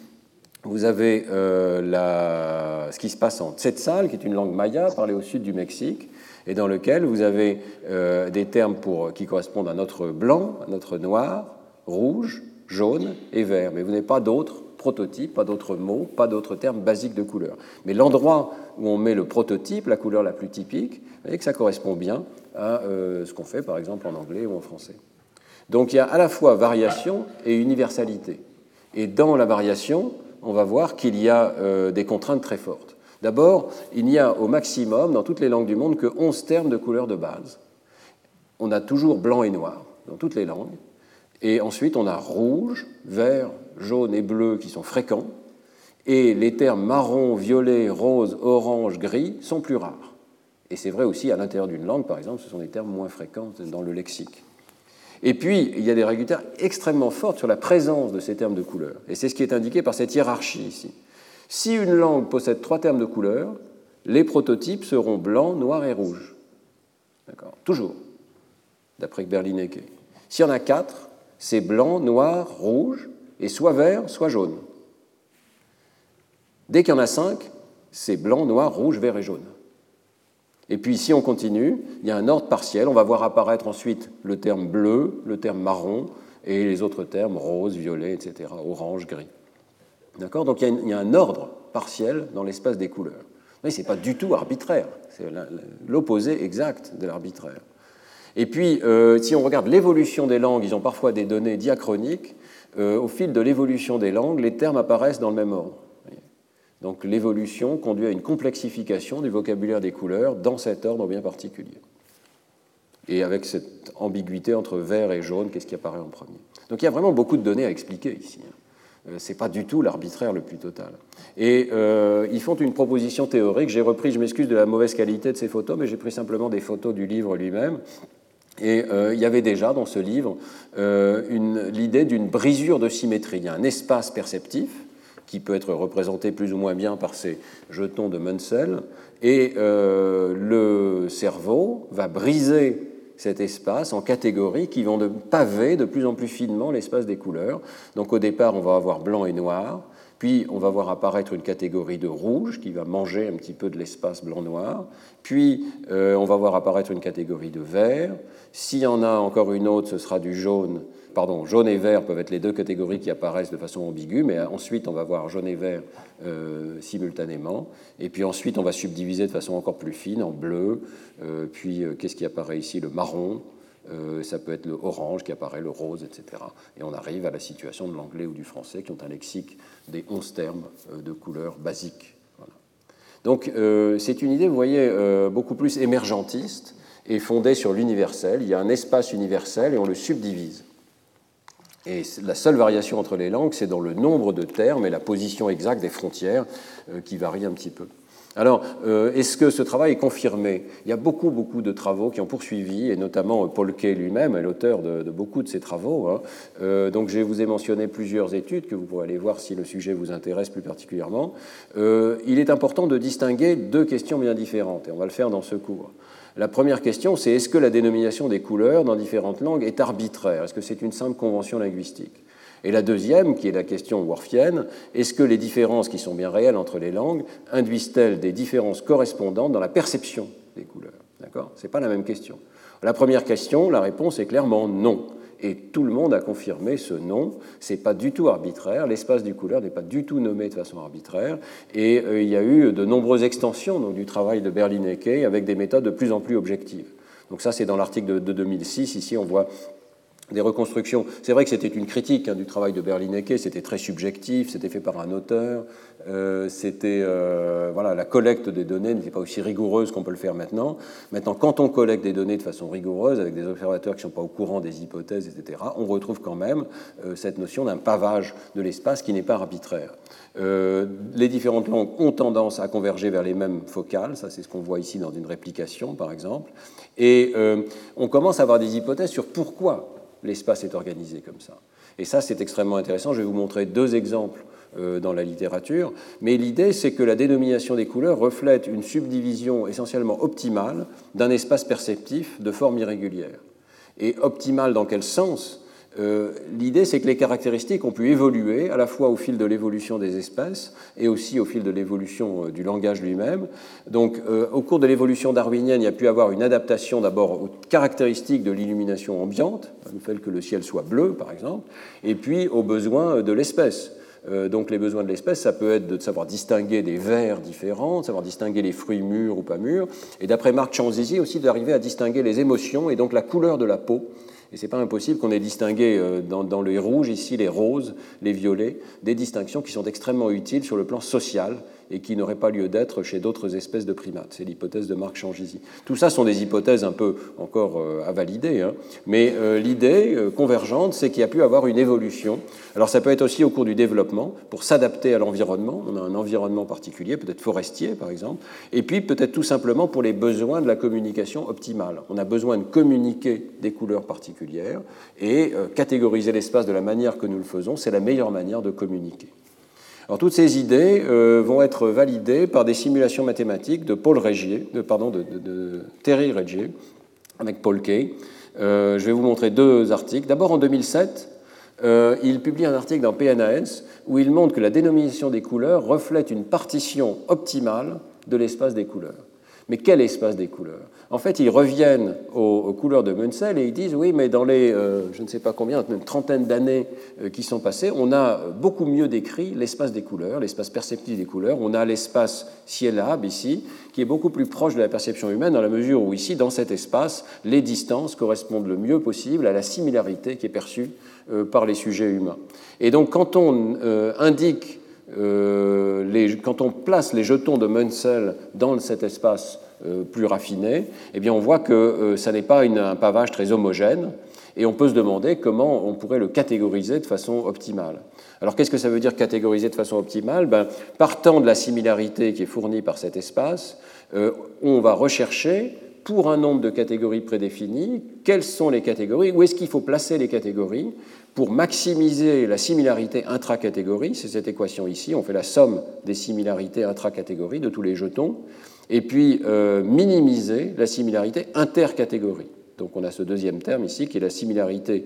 vous avez ce qui se passe en Tzetzal, qui est une langue maya parlée au sud du Mexique, et dans lequel vous avez euh, des termes pour, qui correspondent à notre blanc, à notre noir, rouge, jaune et vert. Mais vous n'avez pas d'autres prototypes, pas d'autres mots, pas d'autres termes basiques de couleur. Mais l'endroit où on met le prototype, la couleur la plus typique, vous voyez que ça correspond bien à euh, ce qu'on fait par exemple en anglais ou en français. Donc il y a à la fois variation et universalité. Et dans la variation, on va voir qu'il y a euh, des contraintes très fortes. D'abord, il n'y a au maximum, dans toutes les langues du monde, que 11 termes de couleur de base. On a toujours blanc et noir dans toutes les langues. Et ensuite, on a rouge, vert, jaune et bleu qui sont fréquents. Et les termes marron, violet, rose, orange, gris sont plus rares. Et c'est vrai aussi à l'intérieur d'une langue, par exemple, ce sont des termes moins fréquents dans le lexique. Et puis, il y a des règles extrêmement fortes sur la présence de ces termes de couleur. Et c'est ce qui est indiqué par cette hiérarchie ici. Si une langue possède trois termes de couleur, les prototypes seront blanc, noir et rouge. D'accord Toujours, d'après Berlinecke. S'il y en a quatre, c'est blanc, noir, rouge, et soit vert, soit jaune. Dès qu'il y en a cinq, c'est blanc, noir, rouge, vert et jaune. Et puis si on continue, il y a un ordre partiel. On va voir apparaître ensuite le terme bleu, le terme marron et les autres termes rose, violet, etc., orange, gris. D'accord? Donc il y, a un ordre partiel dans l'espace des couleurs. Mais ce n'est pas du tout arbitraire, c'est l'opposé exact de l'arbitraire. Et puis, euh, si on regarde l'évolution des langues, ils ont parfois des données diachroniques. Euh, au fil de l'évolution des langues, les termes apparaissent dans le même ordre. Donc l'évolution conduit à une complexification du vocabulaire des couleurs dans cet ordre bien particulier. Et avec cette ambiguïté entre vert et jaune, qu'est-ce qui apparaît en premier? Donc il y a vraiment beaucoup de données à expliquer ici. Hein. Euh, ce n'est pas du tout l'arbitraire le plus total. Et euh, ils font une proposition théorique. J'ai repris, je m'excuse de la mauvaise qualité de ces photos, mais j'ai pris simplement des photos du livre lui-même. Et euh, il y avait déjà dans ce livre l'idée d'une brisure de symétrie. Il y a un espace perceptif qui peut être représenté plus ou moins bien par ces jetons de Munsell, et le cerveau va briser cet espace en catégories qui vont de paver de plus en plus finement l'espace des couleurs. Donc au départ, on va avoir blanc et noir, puis on va voir apparaître une catégorie de rouge qui va manger un petit peu de l'espace blanc-noir, puis euh, on va voir apparaître une catégorie de vert. S'il y en a encore une autre, ce sera du jaune pardon, jaune et vert peuvent être les deux catégories qui apparaissent de façon ambiguë, mais ensuite on va voir jaune et vert euh, simultanément, et puis ensuite on va subdiviser de façon encore plus fine en bleu, euh, puis euh, qu'est-ce qui apparaît ici? Le marron, ça peut être le orange qui apparaît, le rose, etc. Et on arrive à la situation de l'anglais ou du français qui ont un lexique des 11 termes de couleurs basiques. Donc c'est une idée, vous voyez, beaucoup plus émergentiste et fondée sur l'universel. Il y a un espace universel et on le subdivise. Et la seule variation entre les langues, c'est dans le nombre de termes et la position exacte des frontières euh, qui varient un petit peu. Alors, euh, est-ce que ce travail est confirmé? Il y a beaucoup, beaucoup de travaux qui ont poursuivi, et notamment Paul Kay lui-même est l'auteur de, beaucoup de ces travaux. Hein. Euh, donc, je vous ai mentionné plusieurs études que vous pourrez aller voir si le sujet vous intéresse plus particulièrement. il est important de distinguer deux questions bien différentes, et on va le faire dans ce cours. La première question, c'est est-ce que la dénomination des couleurs dans différentes langues est arbitraire? Est-ce que c'est une simple convention linguistique? Et la deuxième, qui est la question worfienne, est-ce que les différences qui sont bien réelles entre les langues induisent-elles des différences correspondantes dans la perception des couleurs? D'accord? Ce n'est pas la même question. La première question, la réponse est clairement non. Et tout le monde a confirmé ce nom. Ce n'est pas du tout arbitraire. L'espace du couleur n'est pas du tout nommé de façon arbitraire. Et euh, il y a eu de nombreuses extensions donc, du travail de Berlinecke avec des méthodes de plus en plus objectives. Donc ça, c'est dans l'article de, 2006. Ici, on voit des reconstructions. C'est vrai que c'était une critique hein, du travail de Berlinecke, c'était très subjectif, c'était fait par un auteur, euh, c'était euh, voilà, la collecte des données n'était pas aussi rigoureuse qu'on peut le faire maintenant. Maintenant, quand on collecte des données de façon rigoureuse avec des observateurs qui ne sont pas au courant des hypothèses, etc., on retrouve quand même euh, cette notion d'un pavage de l'espace qui n'est pas arbitraire. les différentes langues ont tendance à converger vers les mêmes focales, ça c'est ce qu'on voit ici dans une réplication par exemple, et on commence à avoir des hypothèses sur pourquoi l'espace est organisé comme ça. Et ça, c'est extrêmement intéressant. Je vais vous montrer deux exemples euh, dans la littérature. Mais l'idée, c'est que la dénomination des couleurs reflète une subdivision essentiellement optimale d'un espace perceptif de forme irrégulière. Et optimale dans quel sens? Euh, L'idée, c'est que les caractéristiques ont pu évoluer à la fois au fil de l'évolution des espèces et aussi au fil de l'évolution euh, du langage lui-même. Donc, euh, au cours de l'évolution darwinienne, il y a pu avoir une adaptation d'abord aux caractéristiques de l'illumination ambiante, le fait que le ciel soit bleu, par exemple, et puis aux besoins de l'espèce. Donc les besoins de l'espèce, ça peut être de savoir distinguer des vers différents, de savoir distinguer les fruits mûrs ou pas mûrs, et d'après Marc Chanzizi aussi d'arriver à distinguer les émotions et donc la couleur de la peau et ce n'est pas impossible qu'on ait distingué euh, dans, dans, les rouges, ici les roses, les violets, des distinctions qui sont extrêmement utiles sur le plan social et qui n'aurait pas lieu d'être chez d'autres espèces de primates. C'est l'hypothèse de Marc Changizy. Tout ça sont des hypothèses un peu encore euh, à valider, hein. mais euh, l'idée euh, convergente, c'est qu'il y a pu avoir une évolution. Alors ça peut être aussi au cours du développement, pour s'adapter à l'environnement. On a un environnement particulier, peut-être forestier par exemple, et puis peut-être tout simplement pour les besoins de la communication optimale. On a besoin de communiquer des couleurs particulières, et catégoriser l'espace de la manière que nous le faisons, c'est la meilleure manière de communiquer. Toutes ces idées euh, vont être validées par des simulations mathématiques de Paul Régier, Terry Régier, avec Paul Kay. Euh, je vais vous montrer deux articles. D'abord, en 2007, euh, il publie un article dans PNAS où il montre que la dénomination des couleurs reflète une partition optimale de l'espace des couleurs. Mais quel espace des couleurs? En fait, ils reviennent aux, couleurs de Munsell et ils disent oui, mais dans les, euh, je ne sais pas combien, une trentaine d'années euh, qui sont passées, on a beaucoup mieux décrit l'espace des couleurs, l'espace perceptif des couleurs. On a l'espace ciel-lab ici, qui est beaucoup plus proche de la perception humaine, dans la mesure où ici, dans cet espace, les distances correspondent le mieux possible à la similarité qui est perçue euh, par les sujets humains. Et donc, quand on indique quand on place les jetons de Munsell dans cet espace plus raffiné, eh bien on voit que euh, ça n'est pas un pavage très homogène, et on peut se demander comment on pourrait le catégoriser de façon optimale. Alors qu'est-ce que ça veut dire catégoriser de façon optimale? Ben, Partant de la similarité qui est fournie par cet espace, on va rechercher pour un nombre de catégories prédéfinies, quelles sont les catégories, où est-ce qu'il faut placer les catégories pour maximiser la similarité intracatégorie, c'est cette équation ici, on fait la somme des similarités intracatégories de tous les jetons, et puis euh, minimiser la similarité intercatégorie. Donc on a ce deuxième terme ici qui est la similarité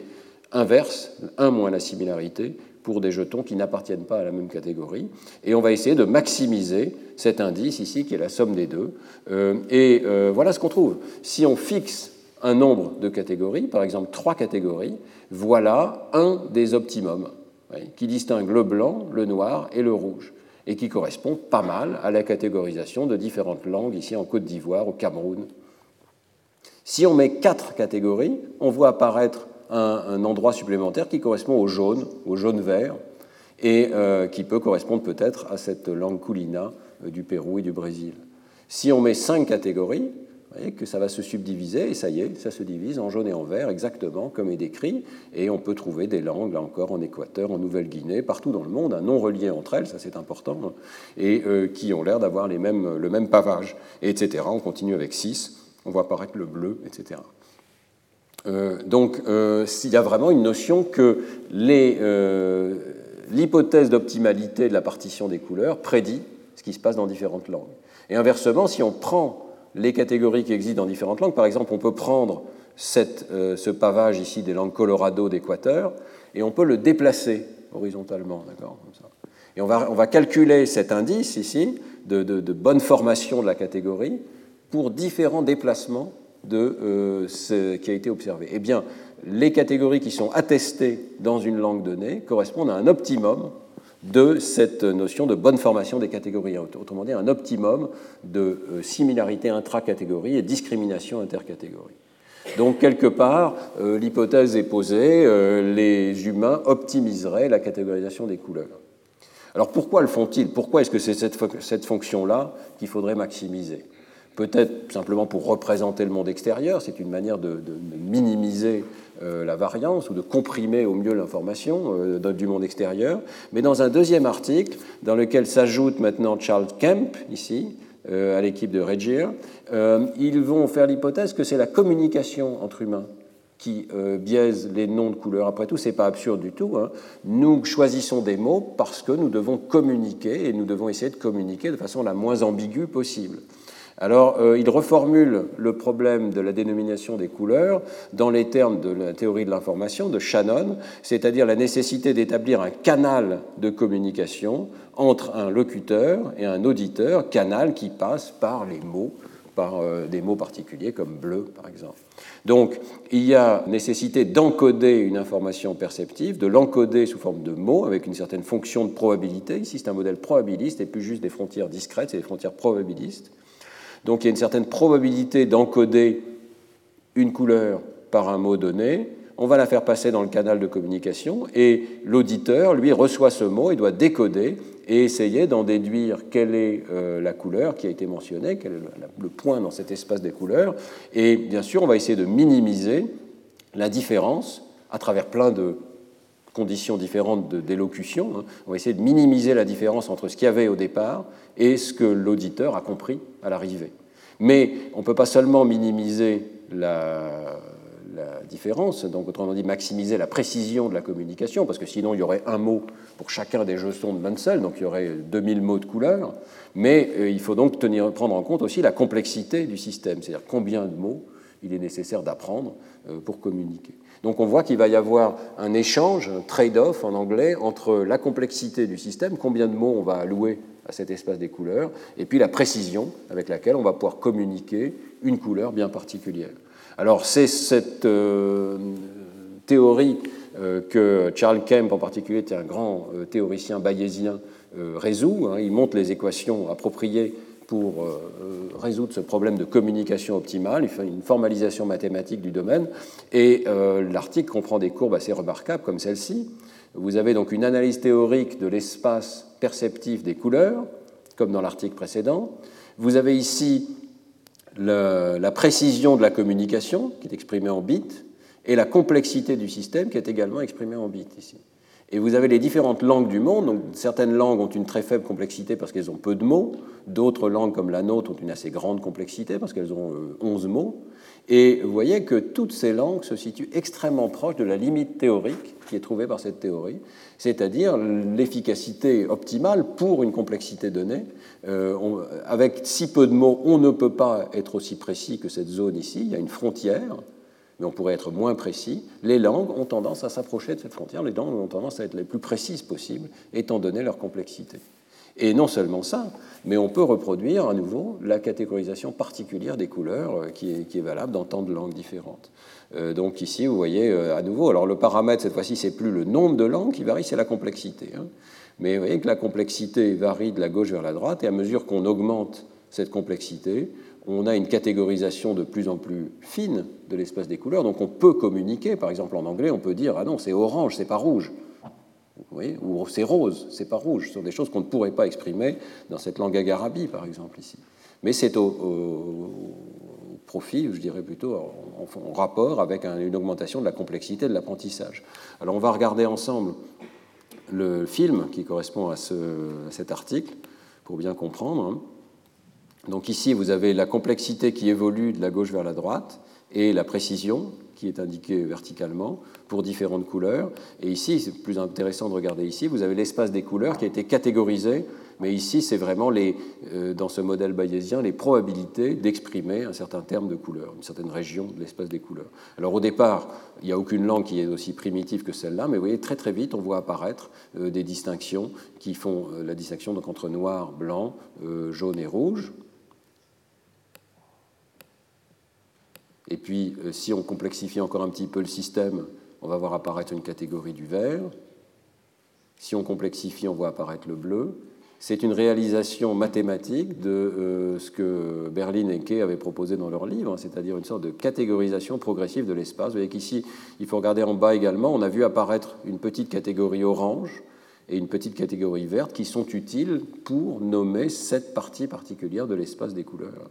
inverse, 1 moins la similarité, pour des jetons qui n'appartiennent pas à la même catégorie. Et on va essayer de maximiser cet indice ici, qui est la somme des deux. Euh, et euh, voilà ce qu'on trouve. Si on fixe un nombre de catégories, par exemple trois catégories, voilà un des optimums qui distingue le blanc, le noir et le rouge, et qui correspond pas mal à la catégorisation de différentes langues ici en Côte d'Ivoire, au Cameroun. Si on met quatre catégories, on voit apparaître un, endroit supplémentaire qui correspond au jaune, au jaune-vert, et euh, qui peut correspondre peut-être à cette langue kulina euh, du Pérou et du Brésil. Si on met cinq catégories, voyez que ça va se subdiviser, et ça y est, ça se divise en jaune et en vert, exactement comme est décrit, et on peut trouver des langues, là encore, en Équateur, en Nouvelle-Guinée, partout dans le monde, non reliées entre elles, ça c'est important, hein, et euh, qui ont l'air d'avoir le même pavage, etc. On continue avec 6, on voit apparaître le bleu, etc. Euh, donc, euh, il y a vraiment une notion que l'hypothèse d'optimalité de la partition des couleurs prédit ce qui se passe dans différentes langues. Et inversement, si on prend les catégories qui existent dans différentes langues. Par exemple, on peut prendre euh, ce pavage ici des langues Colorado d'Équateur et on peut le déplacer horizontalement, Et on va, on va, calculer cet indice ici de, bonne formation de la catégorie pour différents déplacements de euh, ce qui a été observé. Eh bien, les catégories qui sont attestées dans une langue donnée correspondent à un optimum de cette notion de bonne formation des catégories, autrement dit un optimum de euh, similarité intracatégorie et discrimination intercatégorie. Donc, quelque part, l'hypothèse est posée, les humains optimiseraient la catégorisation des couleurs. Alors, pourquoi le font-ils? Pourquoi est-ce que c'est cette fonction-là qu'il faudrait maximiser? Peut-être simplement pour représenter le monde extérieur, c'est une manière de, minimiser euh, la variance ou de comprimer au mieux l'information euh, du monde extérieur. Mais dans un deuxième article, dans lequel s'ajoute maintenant Charles Kemp, ici, euh, à l'équipe de Regier, ils vont faire l'hypothèse que c'est la communication entre humains qui biaise les noms de couleurs. Après tout, ce n'est pas absurde du tout. Hein. Nous choisissons des mots parce que nous devons communiquer et nous devons essayer de communiquer de façon la moins ambiguë possible. Alors, euh, il reformule le problème de la dénomination des couleurs dans les termes de la théorie de l'information de Shannon, c'est-à-dire la nécessité d'établir un canal de communication entre un locuteur et un auditeur, canal qui passe par les mots, par euh, des mots particuliers comme bleu, par exemple. Donc, il y a nécessité d'encoder une information perceptive, de l'encoder sous forme de mots avec une certaine fonction de probabilité. Ici, c'est un modèle probabiliste et plus juste des frontières discrètes, c'est des frontières probabilistes. Donc il y a une certaine probabilité d'encoder une couleur par un mot donné. On va la faire passer dans le canal de communication et l'auditeur, lui, reçoit ce mot et doit décoder et essayer d'en déduire quelle est euh, la couleur qui a été mentionnée, quel est le point dans cet espace des couleurs. Et bien sûr, on va essayer de minimiser la différence à travers plein de conditions différentes d'élocution. Hein. On va essayer de minimiser la différence entre ce qu'il y avait au départ et ce que l'auditeur a compris à l'arrivée. Mais on ne peut pas seulement minimiser la, différence, donc autrement dit maximiser la précision de la communication, parce que sinon il y aurait un mot pour chacun des jetons de Munsell, donc il y aurait 2000 mots de couleur, mais euh, il faut donc tenir, prendre en compte aussi la complexité du système, c'est-à-dire combien de mots il est nécessaire d'apprendre euh, pour communiquer. Donc on voit qu'il va y avoir un échange, un trade-off en anglais, entre la complexité du système, combien de mots on va allouer à cet espace des couleurs, et puis la précision avec laquelle on va pouvoir communiquer une couleur bien particulière. Alors c'est cette euh, théorie euh, que Charles Kemp en particulier, est un grand euh, théoricien bayésien, résout. Hein. il montre les équations appropriées pour résoudre ce problème de communication optimale. Il fait une formalisation mathématique du domaine. Et l'article comprend des courbes assez remarquables comme celle-ci. Vous avez donc une analyse théorique de l'espace perceptif des couleurs, comme dans l'article précédent. Vous avez ici la précision de la communication, qui est exprimée en bits, et la complexité du système, qui est également exprimée en bits ici. Et vous avez les différentes langues du monde. Donc, certaines langues ont une très faible complexité parce qu'elles ont peu de mots. D'autres langues, comme la nôtre, ont une assez grande complexité parce qu'elles ont 11 euh, mots. Et vous voyez que toutes ces langues se situent extrêmement proches de la limite théorique qui est trouvée par cette théorie, c'est-à-dire l'efficacité optimale pour une complexité donnée. Euh, avec si peu de mots, on ne peut pas être aussi précis que cette zone ici. Il y a une frontière, mais on pourrait être moins précis. Les langues ont tendance à s'approcher de cette frontière. Les langues ont tendance à être les plus précises possibles, étant donné leur complexité. Et non seulement ça, mais on peut reproduire à nouveau la catégorisation particulière des couleurs euh, qui est, valable dans tant de langues différentes. Euh, donc ici, vous voyez euh, à nouveau, alors le paramètre cette fois-ci, c'est plus le nombre de langues qui varie, c'est la complexité. Hein. Mais vous voyez que la complexité varie de la gauche vers la droite, et à mesure qu'on augmente cette complexité, on a une catégorisation de plus en plus fine de l'espace des couleurs. Donc on peut communiquer, par exemple en anglais, on peut dire ah non, c'est orange, c'est pas rouge ou c'est rose, c'est pas rouge. Ce sont des choses qu'on ne pourrait pas exprimer dans cette langue agarabi, par exemple, ici. Mais c'est au, profit, je dirais plutôt, en, rapport avec une augmentation de la complexité de l'apprentissage. Alors on va regarder ensemble le film qui correspond à, cet article pour bien comprendre. Donc ici, vous avez la complexité qui évolue de la gauche vers la droite et la précision qui est indiquée verticalement pour différentes couleurs. Et ici, c'est plus intéressant de regarder ici, vous avez l'espace des couleurs qui a été catégorisé, mais ici, c'est vraiment les, euh, dans ce modèle bayésien les probabilités d'exprimer un certain terme de couleur, une certaine région de l'espace des couleurs. Alors au départ, il n'y a aucune langue qui est aussi primitive que celle-là, mais vous voyez, très très vite, on voit apparaître euh, des distinctions qui font euh, la distinction donc, entre noir, blanc, jaune et rouge. Et puis, si on complexifie encore un petit peu le système, on va voir apparaître une catégorie du vert. Si on complexifie, on voit apparaître le bleu. c'est une réalisation mathématique de euh, ce que Berlin et Kay avaient proposé dans leur livre, c'est-à-dire une sorte de catégorisation progressive de l'espace. Vous voyez qu'ici, il faut regarder en bas également, on a vu apparaître une petite catégorie orange et une petite catégorie verte qui sont utiles pour nommer cette partie particulière de l'espace des couleurs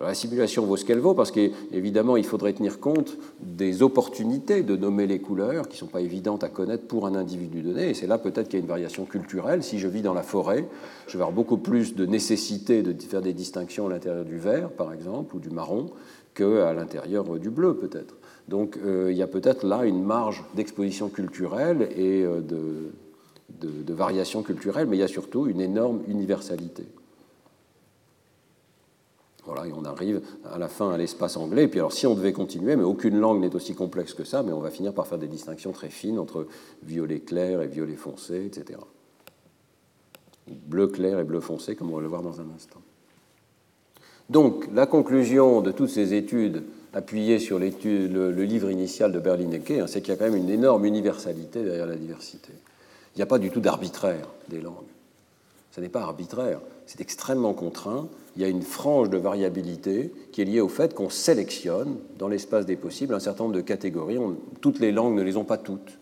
la simulation vaut ce qu'elle vaut parce qu'évidemment, il faudrait tenir compte des opportunités de nommer les couleurs qui ne sont pas évidentes à connaître pour un individu donné. Et c'est là peut-être qu'il y a une variation culturelle. Si je vis dans la forêt, je vais avoir beaucoup plus de nécessité de faire des distinctions à l'intérieur du vert, par exemple, ou du marron, qu'à l'intérieur du bleu, peut-être. Donc euh, il y a peut-être là une marge d'exposition culturelle et euh, de variation culturelle, mais il y a surtout une énorme universalité. Et on arrive à la fin à l'espace anglais. Et puis alors, si on devait continuer, mais aucune langue n'est aussi complexe que ça, mais on va finir par faire des distinctions très fines entre violet clair et violet foncé, etc. Bleu clair et bleu foncé, comme on va le voir dans un instant. Donc, la conclusion de toutes ces études appuyées sur le, le, livre initial de Berlin-Ecke, hein, c'est qu'il y a quand même une énorme universalité derrière la diversité. Il n'y a pas du tout d'arbitraire des langues. Ce n'est pas arbitraire, c'est extrêmement contraint il y a une frange de variabilité qui est liée au fait qu'on sélectionne dans l'espace des possibles un certain nombre de catégories. toutes les langues ne les ont pas toutes.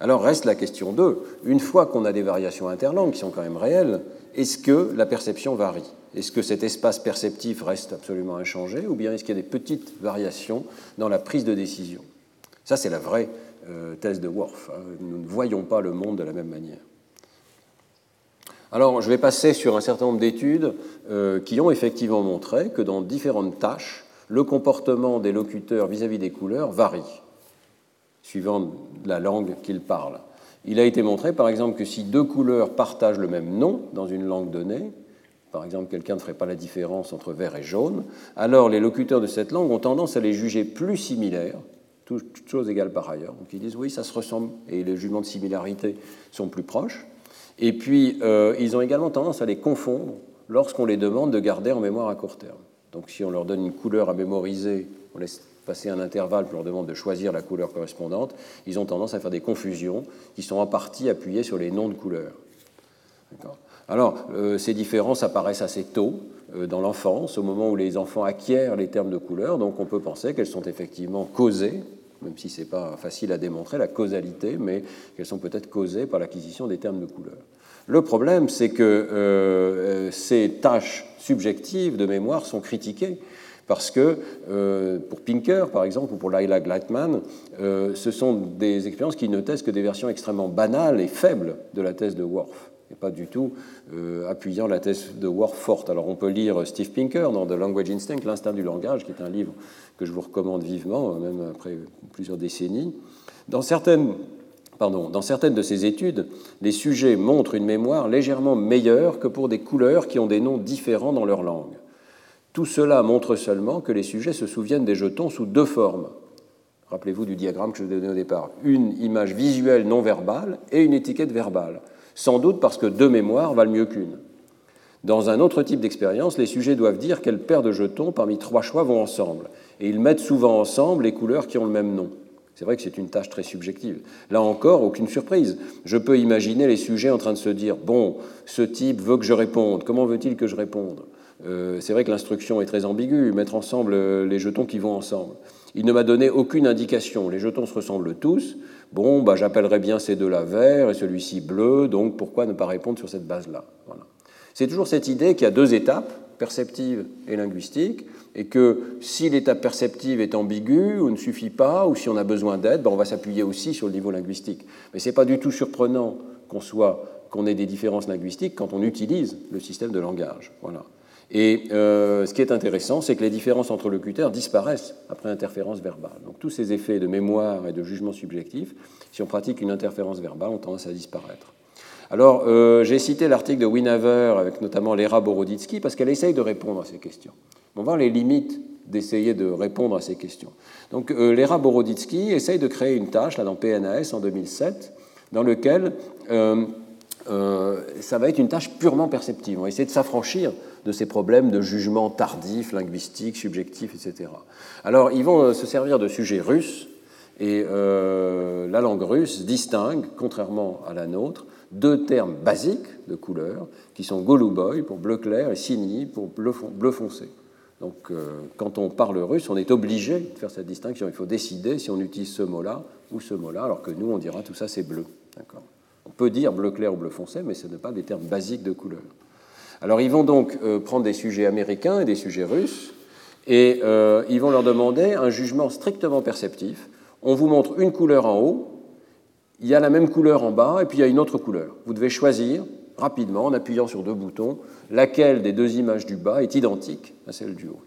Alors reste la question 2. Une fois qu'on a des variations interlangues qui sont quand même réelles, est-ce que la perception varie? Est-ce que cet espace perceptif reste absolument inchangé ou bien est-ce qu'il y a des petites variations dans la prise de décision? Ça, c'est la vraie euh, thèse de Worf. Hein. Nous ne voyons pas le monde de la même manière. Alors, je vais passer sur un certain nombre d'études euh, qui ont effectivement montré que dans différentes tâches, le comportement des locuteurs vis-à-vis des couleurs varie, suivant la langue qu'ils parlent. Il a été montré, par exemple, que si deux couleurs partagent le même nom dans une langue donnée, par exemple, quelqu'un ne ferait pas la différence entre vert et jaune, alors les locuteurs de cette langue ont tendance à les juger plus similaires, toutes choses égales par ailleurs. Donc ils disent oui, ça se ressemble, et les jugements de similarité sont plus proches. Et puis, euh, ils ont également tendance à les confondre lorsqu'on les demande de garder en mémoire à court terme. Donc, si on leur donne une couleur à mémoriser, on laisse passer un intervalle, puis on leur demande de choisir la couleur correspondante, ils ont tendance à faire des confusions qui sont en partie appuyées sur les noms de couleurs. Alors, euh, ces différences apparaissent assez tôt euh, dans l'enfance, au moment où les enfants acquièrent les termes de couleurs, donc on peut penser qu'elles sont effectivement causées même si ce n'est pas facile à démontrer, la causalité, mais qu'elles sont peut-être causées par l'acquisition des termes de couleur. Le problème, c'est que euh, euh, ces tâches subjectives de mémoire sont critiquées parce que euh, pour Pinker, par exemple, ou pour Laila Gleitman, ce sont des expériences qui ne testent que des versions extrêmement banales et faibles de la thèse de Worf, et pas du tout appuyant la thèse de Worf forte. Alors on peut lire Steve Pinker dans The Language Instinct, L'instinct du langage, qui est un livre que je vous recommande vivement, même après plusieurs décennies. Dans certaines, pardon, dans certaines de ces études, les sujets montrent une mémoire légèrement meilleure que pour des couleurs qui ont des noms différents dans leur langue. Tout cela montre seulement que les sujets se souviennent des jetons sous deux formes. Rappelez-vous du diagramme que je vous ai donné au départ. Une image visuelle non verbale et une étiquette verbale. Sans doute parce que deux mémoires valent mieux qu'une. Dans un autre type d'expérience, les sujets doivent dire quelle paire de jetons parmi trois choix vont ensemble. Et ils mettent souvent ensemble les couleurs qui ont le même nom. C'est vrai que c'est une tâche très subjective. Là encore, aucune surprise. Je peux imaginer les sujets en train de se dire Bon, ce type veut que je réponde. Comment veut-il que je réponde? Euh, C'est vrai que l'instruction est très ambiguë. Mettre ensemble euh, les jetons qui vont ensemble. Il ne m'a donné aucune indication. Les jetons se ressemblent tous. Bon, bah, j'appellerai bien ces deux-là vert et celui-ci bleu, donc pourquoi ne pas répondre sur cette base-là? Voilà. C'est toujours cette idée qu'il y a deux étapes, perceptive et linguistique, et que si l'étape perceptive est ambiguë ou ne suffit pas, ou si on a besoin d'aide, ben on va s'appuyer aussi sur le niveau linguistique. Mais ce n'est pas du tout surprenant qu'on soit qu'on ait des différences linguistiques quand on utilise le système de langage. Voilà. Et euh, ce qui est intéressant, c'est que les différences entre locuteurs disparaissent après interférence verbale. Donc tous ces effets de mémoire et de jugement subjectif, si on pratique une interférence verbale, ont tendance à disparaître. Alors, euh, j'ai cité l'article de Winaver avec notamment Lera Boroditsky parce qu'elle essaye de répondre à ces questions. On va voir les limites d'essayer de répondre à ces questions. Donc, euh, Lera Boroditsky essaye de créer une tâche là, dans PNAS en 2007 dans lequel euh, ça va être une tâche purement perceptive. On va essayer de s'affranchir de ces problèmes de jugement tardif, linguistique, subjectif, etc. Alors, ils vont se servir de sujets russes Et la langue russe distingue, contrairement à la nôtre, deux termes basiques de couleur qui sont goluboy pour bleu clair et sini pour bleu, foncé. Donc, euh, quand on parle russe, on est obligé de faire cette distinction. Il faut décider si on utilise ce mot-là ou ce mot-là, alors que nous, on dira tout ça, c'est bleu. On peut dire bleu clair ou bleu foncé, mais ce n'est pas des termes basiques de couleur. Alors, ils vont donc euh, prendre des sujets américains et des sujets russes, et euh, ils vont leur demander un jugement strictement perceptif. On vous montre une couleur en haut, il y a la même couleur en bas, et puis il y a une autre couleur. Vous devez choisir rapidement, en appuyant sur deux boutons, laquelle des deux images du bas est identique à celle du haut.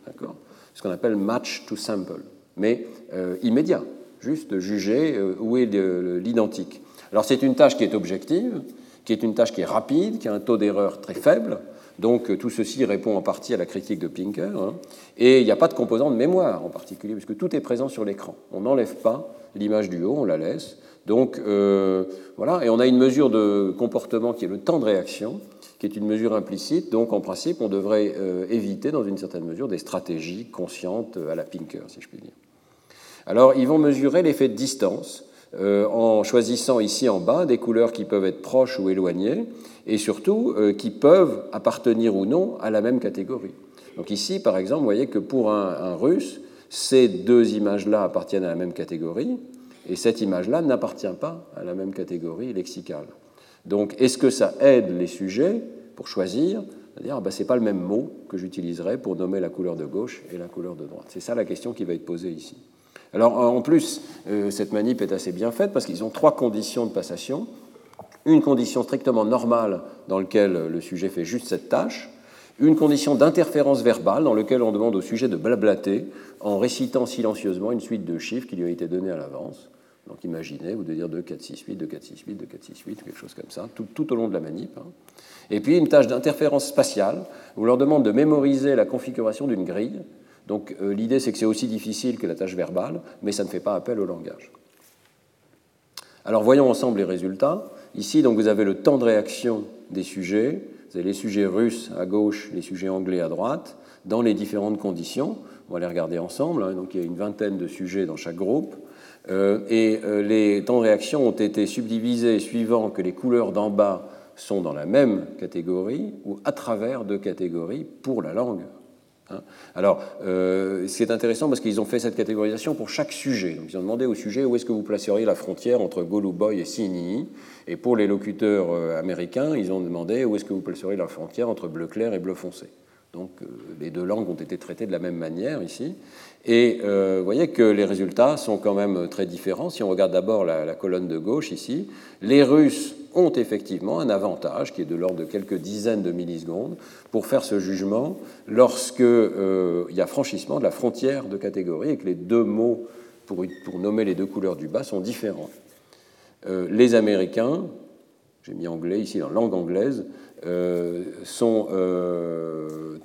Ce qu'on appelle match to sample, mais euh, immédiat, juste juger euh, où est l'identique. Alors c'est une tâche qui est objective, qui est une tâche qui est rapide, qui a un taux d'erreur très faible. Donc euh, tout ceci répond en partie à la critique de Pinker. Hein. et il n'y a pas de composant de mémoire en particulier, puisque tout est présent sur l'écran. On n'enlève pas l'image du haut, on la laisse. Donc euh, voilà, et on a une mesure de comportement qui est le temps de réaction, qui est une mesure implicite. Donc en principe, on devrait euh, éviter dans une certaine mesure des stratégies conscientes à la Pinker, si je puis dire. Alors ils vont mesurer l'effet de distance euh, en choisissant ici en bas des couleurs qui peuvent être proches ou éloignées, et surtout qui peuvent appartenir ou non à la même catégorie. Donc ici, par exemple, vous voyez que pour un russe, ces deux images-là appartiennent à la même catégorie, et cette image-là n'appartient pas à la même catégorie lexicale. Donc, est-ce que ça aide les sujets pour choisir? C'est-à-dire, ben, ce n'est pas le même mot que j'utiliserai pour nommer la couleur de gauche et la couleur de droite. C'est ça la question qui va être posée ici. Alors, en plus, euh, cette manip est assez bien faite parce qu'ils ont trois conditions de passation. Une condition strictement normale dans laquelle le sujet fait juste cette tâche, une condition d'interférence verbale dans laquelle on demande au sujet de blablater en récitant silencieusement une suite de chiffres qui lui a été donnée à l'avance. Donc imaginez, vous devez dire 2, 4, 6, 8, 2, 4, 6, 8, 2, 4, 6, 8, quelque chose comme ça, tout, au long de la manip. Hein. Et puis une tâche d'interférence spatiale, où on leur demande de mémoriser la configuration d'une grille. Donc euh, l'idée c'est que c'est aussi difficile que la tâche verbale, mais ça ne fait pas appel au langage. Alors voyons ensemble les résultats. Ici, donc, vous avez le temps de réaction des sujets, vous avez les sujets russes à gauche, les sujets anglais à droite, dans les différentes conditions. On va les regarder ensemble. Hein. Donc il y a une vingtaine de sujets dans chaque groupe. Euh, et euh, les temps de réaction ont été subdivisés suivant que les couleurs d'en bas sont dans la même catégorie ou à travers deux catégories pour la langue. Hein. Alors, euh, c'est intéressant parce qu'ils ont fait cette catégorisation pour chaque sujet. Donc, ils ont demandé au sujet où est-ce que vous placeriez la frontière entre Boy et Sini. Et pour les locuteurs américains, ils ont demandé où est-ce que vous placeriez la frontière entre bleu clair et bleu foncé. Donc euh, les deux langues ont été traitées de la même manière ici. Et euh, vous voyez que les résultats sont quand même très différents. Si on regarde d'abord la, colonne de gauche ici, les Russes ont effectivement un avantage qui est de l'ordre de quelques dizaines de millisecondes pour faire ce jugement lorsqu'il euh, y a franchissement de la frontière de catégorie et que les deux mots pour, nommer les deux couleurs du bas sont différents. les Américains, j'ai mis anglais ici dans langue anglaise, euh, sont euh,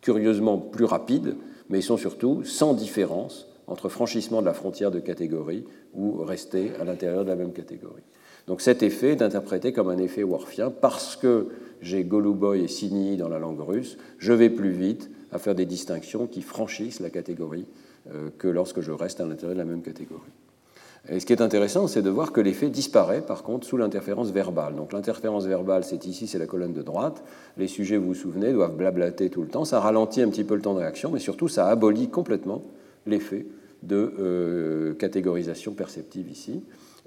curieusement plus rapides, mais ils sont surtout sans différence entre franchissement de la frontière de catégorie ou rester à l'intérieur de la même catégorie. Donc cet effet est interprété comme un effet worfien parce que j'ai Goluboy et Sini dans la langue russe, je vais plus vite à faire des distinctions qui franchissent la catégorie euh, que lorsque je reste à l'intérieur de la même catégorie. Et ce qui est intéressant, c'est de voir que l'effet disparaît par contre sous l'interférence verbale. Donc l'interférence verbale, c'est ici, c'est la colonne de droite. Les sujets, vous vous souvenez, doivent blablater tout le temps. Ça ralentit un petit peu le temps de réaction, mais surtout, ça abolit complètement l'effet de euh, catégorisation perceptive ici.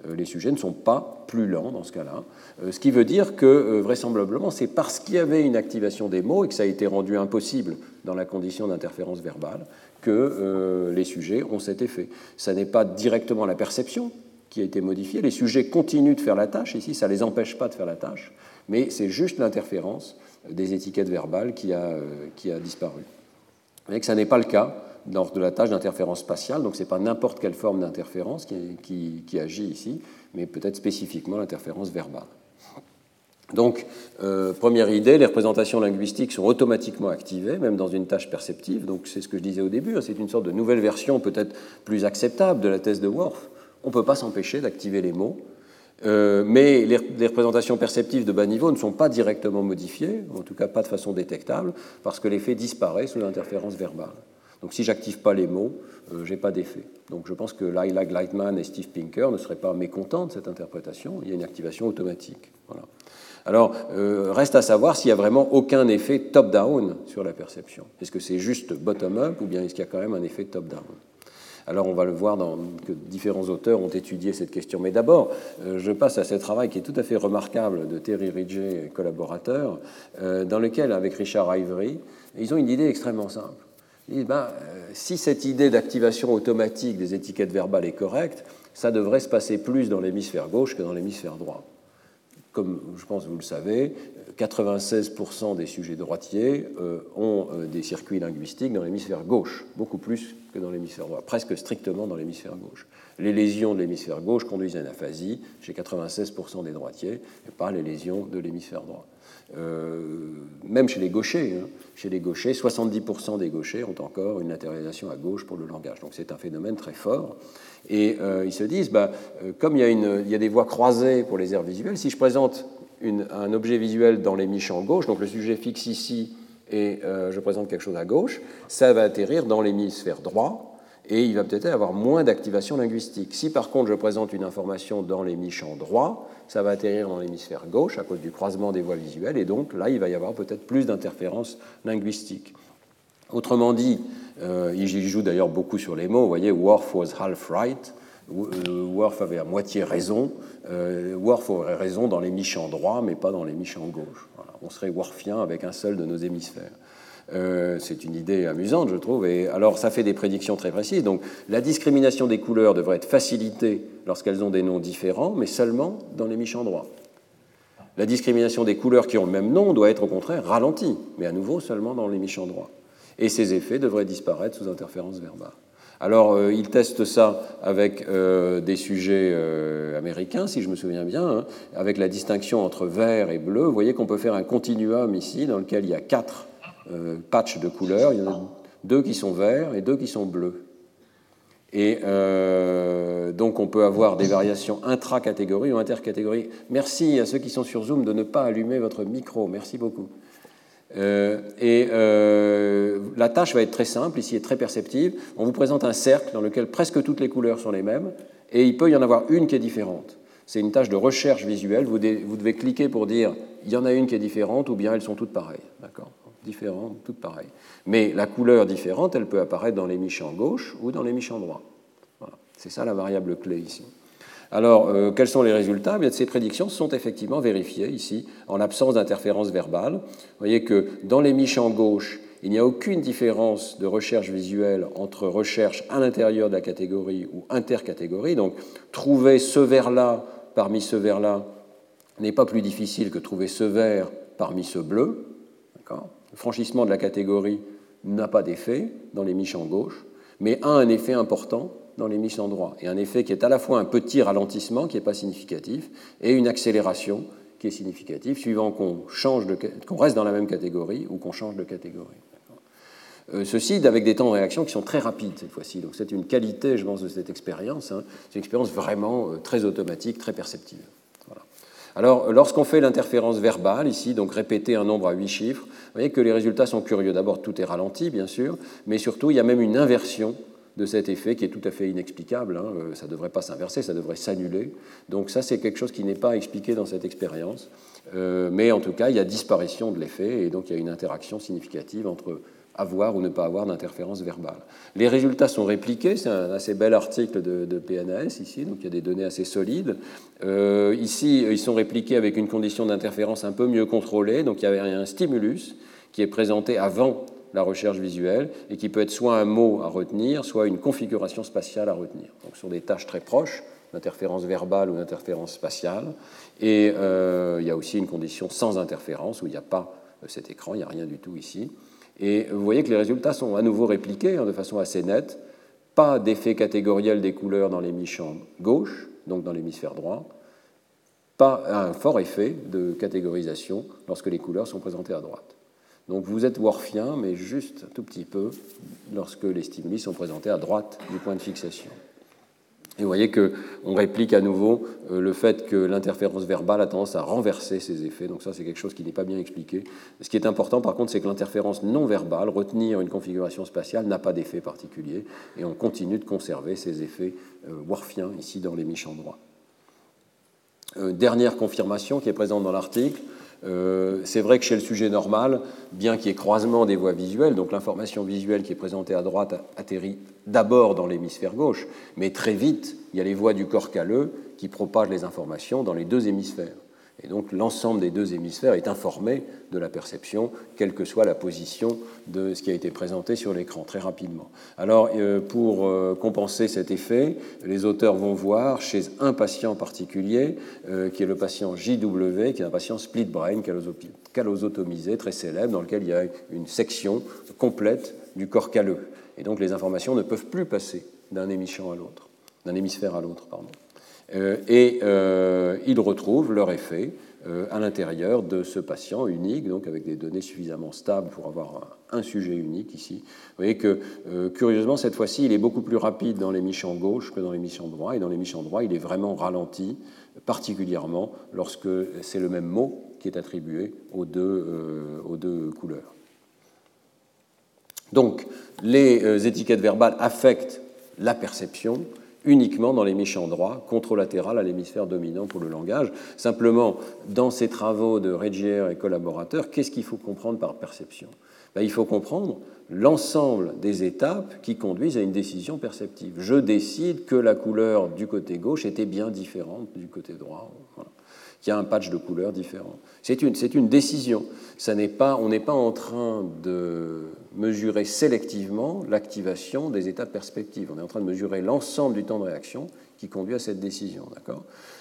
Euh, les sujets ne sont pas plus lents dans ce cas-là. Euh, ce qui veut dire que vraisemblablement, c'est parce qu'il y avait une activation des mots et que ça a été rendu impossible dans la condition d'interférence verbale que euh, les sujets ont cet effet. Ça n'est pas directement la perception qui a été modifiée. Les sujets continuent de faire la tâche, ici, ça ne les empêche pas de faire la tâche, mais c'est juste l'interférence des étiquettes verbales qui a, euh, qui a disparu. Et que ça n'est pas le cas lors de la tâche d'interférence spatiale, donc ce n'est pas n'importe quelle forme d'interférence qui, agit ici, mais peut-être spécifiquement l'interférence verbale. Donc, euh, première idée, les représentations linguistiques sont automatiquement activées, même dans une tâche perceptive. Donc, c'est ce que je disais au début, hein, c'est une sorte de nouvelle version peut-être plus acceptable de la thèse de Worf. On ne peut pas s'empêcher d'activer les mots. Euh, mais les, représentations perceptives de bas niveau ne sont pas directement modifiées, en tout cas pas de façon détectable, parce que l'effet disparaît sous l'interférence verbale. Donc si j'active pas les mots, euh, j'ai pas d'effet. Donc je pense que Laila Gleitman et Steve Pinker ne seraient pas mécontents de cette interprétation. Il y a une activation automatique. Voilà. Alors, euh, reste à savoir s'il n'y a vraiment aucun effet top-down sur la perception. Est-ce que c'est juste bottom-up ou bien est-ce qu'il y a quand même un effet top-down? Alors on va le voir dans, que différents auteurs ont étudié cette question. Mais d'abord, euh, je passe à ce travail qui est tout à fait remarquable de Terry Ridgey et collaborateurs, euh, dans lequel, avec Richard Ivory, ils ont une idée extrêmement simple. Disent, ben, si cette idée d'activation automatique des étiquettes verbales est correcte, ça devrait se passer plus dans l'hémisphère gauche que dans l'hémisphère droit. Comme je pense que vous le savez, 96% des sujets droitiers euh, ont euh, des circuits linguistiques dans l'hémisphère gauche, beaucoup plus que dans l'hémisphère droit, presque strictement dans l'hémisphère gauche. Les lésions de l'hémisphère gauche conduisent à une aphasie chez 96% des droitiers, et pas les lésions de l'hémisphère droit. Euh, même chez les gauchers, hein. chez les gauchers, 70% des gauchers ont encore une latéralisation à gauche pour le langage. Donc c'est un phénomène très fort. Et euh, ils se disent, bah, euh, comme il y, a une, il y, a des voies croisées pour les aires visuelles, si je présente un objet visuel dans l'hémisphère gauche, donc le sujet fixe ici et je présente quelque chose à gauche, ça va atterrir dans l'hémisphère droit et il va peut-être avoir moins d'activation linguistique. Si par contre je présente une information dans l'hémisphère droit, ça va atterrir dans l'hémisphère gauche à cause du croisement des voies visuelles et donc là il va y avoir peut-être plus d'interférences linguistiques. Autrement dit, euh, il joue d'ailleurs beaucoup sur les mots. Vous voyez, Worf was half right. Euh, Worf avait à moitié raison. Euh, Worf aurait raison dans les en droit, mais pas dans les en gauche. On serait Worfien avec un seul de nos hémisphères. Euh, c'est une idée amusante, je trouve. Et alors, ça fait des prédictions très précises. Donc, la discrimination des couleurs devrait être facilitée lorsqu'elles ont des noms différents, mais seulement dans les en droit. La discrimination des couleurs qui ont le même nom doit être au contraire ralentie, mais à nouveau seulement dans les en droit et ces effets devraient disparaître sous interférence verbale. Alors, euh, il teste ça avec euh, des sujets euh, américains, si je me souviens bien, hein, avec la distinction entre vert et bleu. Vous voyez qu'on peut faire un continuum ici dans lequel il y a quatre patchs de couleurs. Il y en a deux qui sont verts et deux qui sont bleus. Et donc, on peut avoir des variations intra-catégories ou intercatégories. Merci à ceux qui sont sur Zoom de ne pas allumer votre micro. Merci beaucoup. Euh, et euh, la tâche va être très simple, ici est très perceptive. On vous présente un cercle dans lequel presque toutes les couleurs sont les mêmes, et il peut y en avoir une qui est différente. C'est une tâche de recherche visuelle. Vous, vous, devez cliquer pour dire il y en a une qui est différente, ou bien elles sont toutes pareilles. D'accord? Différentes, toutes pareilles. Mais la couleur différente, elle peut apparaître dans les en gauche ou dans les en droit. Voilà. C'est ça la variable clé ici. Alors, euh, quels sont les résultats? Bien, Ces prédictions sont effectivement vérifiées ici, en l'absence d'interférence verbale. Vous voyez que dans les en gauche, il n'y a aucune différence de recherche visuelle entre recherche à l'intérieur de la catégorie ou intercatégorie. Donc, trouver ce vert-là parmi ce vert-là n'est pas plus difficile que trouver ce vert parmi ce bleu. Le franchissement de la catégorie n'a pas d'effet dans les en gauche, mais a un effet important dans les mises en droit. Et un effet qui est à la fois un petit ralentissement, qui n'est pas significatif, et une accélération qui est significative, suivant qu'on qu'on reste dans la même catégorie ou qu'on change de catégorie. Euh, ceci avec des temps de réaction qui sont très rapides cette fois-ci. Donc c'est une qualité, je pense, de cette expérience. Hein. C'est une expérience vraiment euh, très automatique, très perceptive. Alors, lorsqu'on fait l'interférence verbale, ici, donc répéter un nombre à huit chiffres, vous voyez que les résultats sont curieux. D'abord, tout est ralenti, bien sûr, mais surtout, il y a même une inversion de cet effet qui est tout à fait inexplicable. Hein. Euh, ça ne devrait pas s'inverser, ça devrait s'annuler. Donc ça, c'est quelque chose qui n'est pas expliqué dans cette expérience. Euh, mais en tout cas, il y a disparition de l'effet et donc il y a une interaction significative entre avoir ou ne pas avoir d'interférence verbale. Les résultats sont répliqués, c'est un assez bel article de, PNAS ici, donc il y a des données assez solides. Euh, ici, ils sont répliqués avec une condition d'interférence un peu mieux contrôlée, donc il y avait un stimulus qui est présenté avant la recherche visuelle et qui peut être soit un mot à retenir, soit une configuration spatiale à retenir. Donc sur des tâches très proches, d'interférence verbale ou d'interférence spatiale. Et euh, il y a aussi une condition sans interférence où il n'y a pas euh, cet écran, il n'y a rien du tout ici. Et vous voyez que les résultats sont à nouveau répliqués hein, de façon assez nette. Pas d'effet catégoriel des couleurs dans l'hémisphère gauche, donc dans l'hémisphère droit. Pas un fort effet de catégorisation lorsque les couleurs sont présentées à droite. Donc vous êtes worfien, mais juste un tout petit peu lorsque les stimuli sont présentés à droite du point de fixation. Et vous voyez qu'on réplique à nouveau euh, le fait que l'interférence verbale a tendance à renverser ces effets. Donc ça, c'est quelque chose qui n'est pas bien expliqué. Ce qui est important, par contre, c'est que l'interférence non verbale, retenir une configuration spatiale, n'a pas d'effet particulier. Et on continue de conserver ces effets euh, Worfiens ici dans les méchants droits. Euh, dernière confirmation qui est présente dans l'article, euh, c'est vrai que chez le sujet normal, bien qu'il y ait croisement des voies visuelles, donc l'information visuelle qui est présentée à droite atterrit d'abord dans l'hémisphère gauche, mais très vite, il y a les voies du corps calleux qui propagent les informations dans les deux hémisphères. Et donc l'ensemble des deux hémisphères est informé de la perception, quelle que soit la position de ce qui a été présenté sur l'écran, très rapidement. Alors euh, pour euh, compenser cet effet, les auteurs vont voir chez un patient particulier, euh, qui est le patient JW, qui est un patient split brain callosotomisé, très célèbre, dans lequel il y a une section complète du corps calleux. Et donc les informations ne peuvent plus passer d'un hémisphère à l'autre, d'un hémisphère à l'autre, pardon. Euh, et euh, ils retrouvent leur effet euh, à l'intérieur de ce patient unique, donc avec des données suffisamment stables pour avoir un, sujet unique ici. Vous voyez que, curieusement, cette fois-ci, il est beaucoup plus rapide dans l'émission gauche que dans l'émission droit, et dans l'émission droit, il est vraiment ralenti, particulièrement lorsque c'est le même mot qui est attribué aux deux, aux deux couleurs. Donc, les étiquettes verbales affectent la perception, uniquement dans l'hémisphère droit, contralatéral à l'hémisphère dominant pour le langage. Simplement, dans ces travaux de Regier et collaborateurs, qu'est-ce qu'il faut comprendre par perception? Ben, Il faut comprendre l'ensemble des étapes qui conduisent à une décision perceptive. Je décide que la couleur du côté gauche était bien différente du côté droit. Y a un patch de couleur différent. C'est une, décision. Ça pas, on n'est pas en train de mesurer sélectivement l'activation des états de perspective. On est en train de mesurer l'ensemble du temps de réaction qui conduit à cette décision.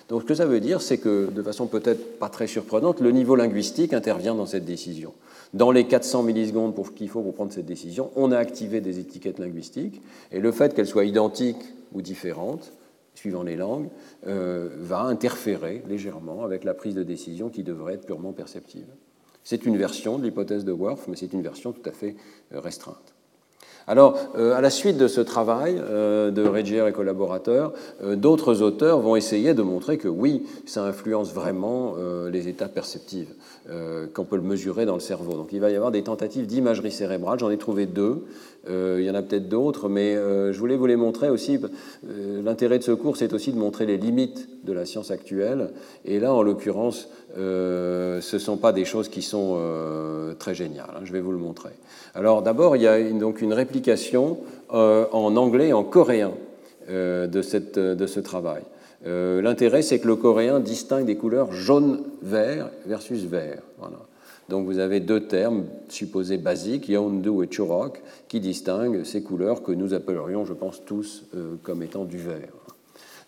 Donc ce que ça veut dire, c'est que, de façon peut-être pas très surprenante, le niveau linguistique intervient dans cette décision. Dans les 400 millisecondes pour qu'il faut pour prendre cette décision, on a activé des étiquettes linguistiques, et le fait qu'elles soient identiques ou différentes, suivant les langues, euh, va interférer légèrement avec la prise de décision qui devrait être purement perceptive. C'est une version de l'hypothèse de Worf, mais c'est une version tout à fait euh, restreinte. Alors, euh, à la suite de ce travail de Regier et collaborateurs, d'autres auteurs vont essayer de montrer que oui, ça influence vraiment les états perceptifs, qu'on peut le mesurer dans le cerveau. Donc, il va y avoir des tentatives d'imagerie cérébrale. J'en ai trouvé deux. Il y en a peut-être d'autres, mais je voulais vous les montrer aussi. L'intérêt de ce cours, c'est aussi de montrer les limites de la science actuelle. Et là, en l'occurrence, euh, ce ne sont pas des choses qui sont euh, très géniales. Hein, je vais vous le montrer. Alors d'abord, il y a donc une réplication euh, en anglais et en coréen de, cette, de, ce travail. L'intérêt, c'est que le coréen distingue des couleurs jaune-vert versus vert. Voilà. Donc vous avez deux termes supposés basiques, Yeondu et Chorok, qui distinguent ces couleurs que nous appellerions, je pense tous, comme étant du vert.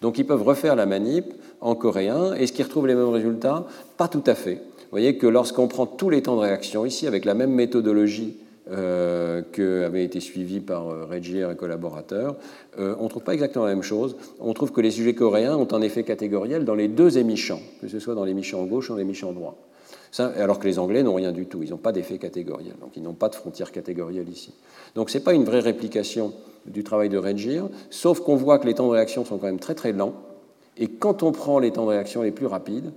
Donc ils peuvent refaire la manip en coréen. Est-ce qu'ils retrouvent les mêmes résultats Pas tout à fait. Vous voyez que lorsqu'on prend tous les temps de réaction ici, avec la même méthodologie euh, que avait été suivie par euh, Regier et collaborateurs, euh, on ne trouve pas exactement la même chose. On trouve que les sujets coréens ont un effet catégoriel dans les deux émichants, que ce soit dans l'émichant gauche ou dans l'émichant alors que les Anglais n'ont rien du tout, ils n'ont pas d'effet catégoriel, donc ils n'ont pas de frontière catégorielle ici. Donc ce n'est pas une vraie réplication du travail de Regier, sauf qu'on voit que les temps de réaction sont quand même très très lents, et quand on prend les temps de réaction les plus rapides,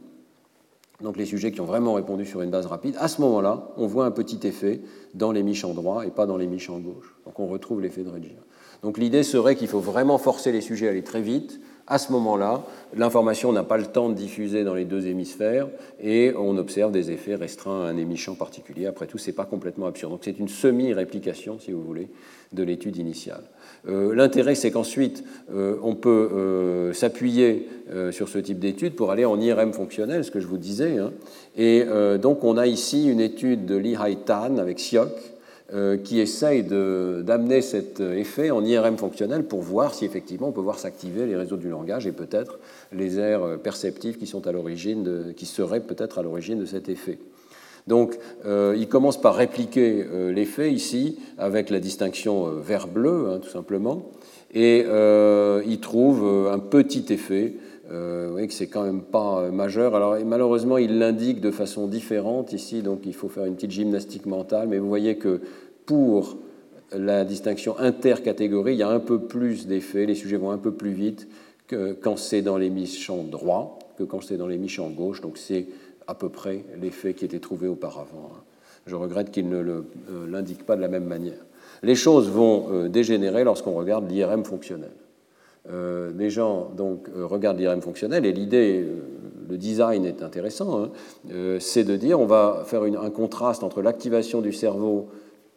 donc les sujets qui ont vraiment répondu sur une base rapide, à ce moment-là, on voit un petit effet dans les miches en droit et pas dans les miches en gauche. Donc on retrouve l'effet de Regier. Donc l'idée serait qu'il faut vraiment forcer les sujets à aller très vite. À ce moment-là, l'information n'a pas le temps de diffuser dans les deux hémisphères et on observe des effets restreints à un émichant particulier. Après tout, ce n'est pas complètement absurde. Donc c'est une semi-réplication, si vous voulez, de l'étude initiale. Euh, l'intérêt, c'est qu'ensuite, euh, on peut euh, s'appuyer sur ce type d'étude pour aller en IRM fonctionnel, ce que je vous disais. Hein. Et donc, on a ici une étude de Lee Tan avec Siok, qui essaye d'amener cet effet en IRM fonctionnel pour voir si effectivement on peut voir s'activer les réseaux du langage et peut-être les aires perceptives qui sont à l'origine, qui seraient peut-être à l'origine de cet effet. Donc, euh, il commence par répliquer euh, l'effet ici avec la distinction euh, vert-bleu, hein, tout simplement, et il trouve un petit effet. Vous voyez que c'est quand même pas majeur. Alors, malheureusement, il l'indique de façon différente ici, donc il faut faire une petite gymnastique mentale, mais vous voyez que pour la distinction intercatégorie, il y a un peu plus d'effets, les sujets vont un peu plus vite que quand c'est dans l'émission droit que quand c'est dans l'émission gauche. Donc c'est à peu près l'effet qui était trouvé auparavant. Hein. Je regrette qu'il ne euh, l'indique pas de la même manière. Les choses vont euh, dégénérer lorsqu'on regarde l'IRM fonctionnel. Euh, les gens donc regardent l'IRM fonctionnel et l'idée, le design est intéressant, hein. c'est de dire on va faire un contraste entre l'activation du cerveau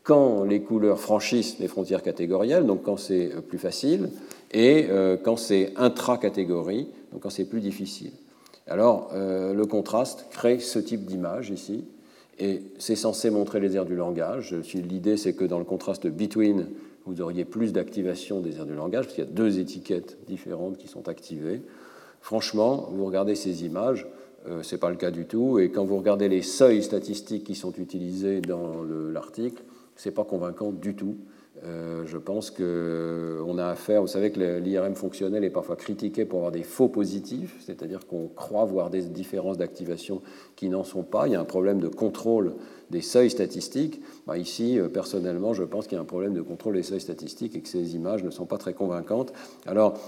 quand les couleurs franchissent les frontières catégorielles, donc quand c'est plus facile, et quand c'est intra-catégorie, donc quand c'est plus difficile. Alors, le contraste crée ce type d'image ici, et c'est censé montrer les aires du langage. L'idée, c'est que dans le contraste between, vous auriez plus d'activation des aires du langage, parce qu'il y a deux étiquettes différentes qui sont activées. Franchement, vous regardez ces images, euh, ce n'est pas le cas du tout. Et quand vous regardez les seuils statistiques qui sont utilisés dans l'article, ce n'est pas convaincant du tout. Euh, je pense qu'on euh, a affaire, vous savez que l'IRM fonctionnel est parfois critiqué pour avoir des faux positifs, c'est-à-dire qu'on croit voir des différences d'activation qui n'en sont pas. Il y a un problème de contrôle des seuils statistiques. Bah, ici, euh, personnellement, je pense qu'il y a un problème de contrôle des seuils statistiques et que ces images ne sont pas très convaincantes. Alors,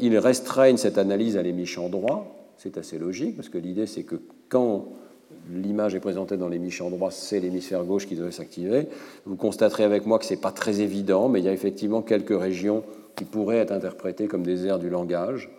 ils restreignent cette analyse à l'émission droit. C'est assez logique, parce que l'idée, c'est que quand l'image est présentée dans l'hémisphère droit, c'est l'hémisphère gauche qui devrait s'activer. Vous constaterez avec moi que ce n'est pas très évident, mais il y a effectivement quelques régions qui pourraient être interprétées comme des aires du langage.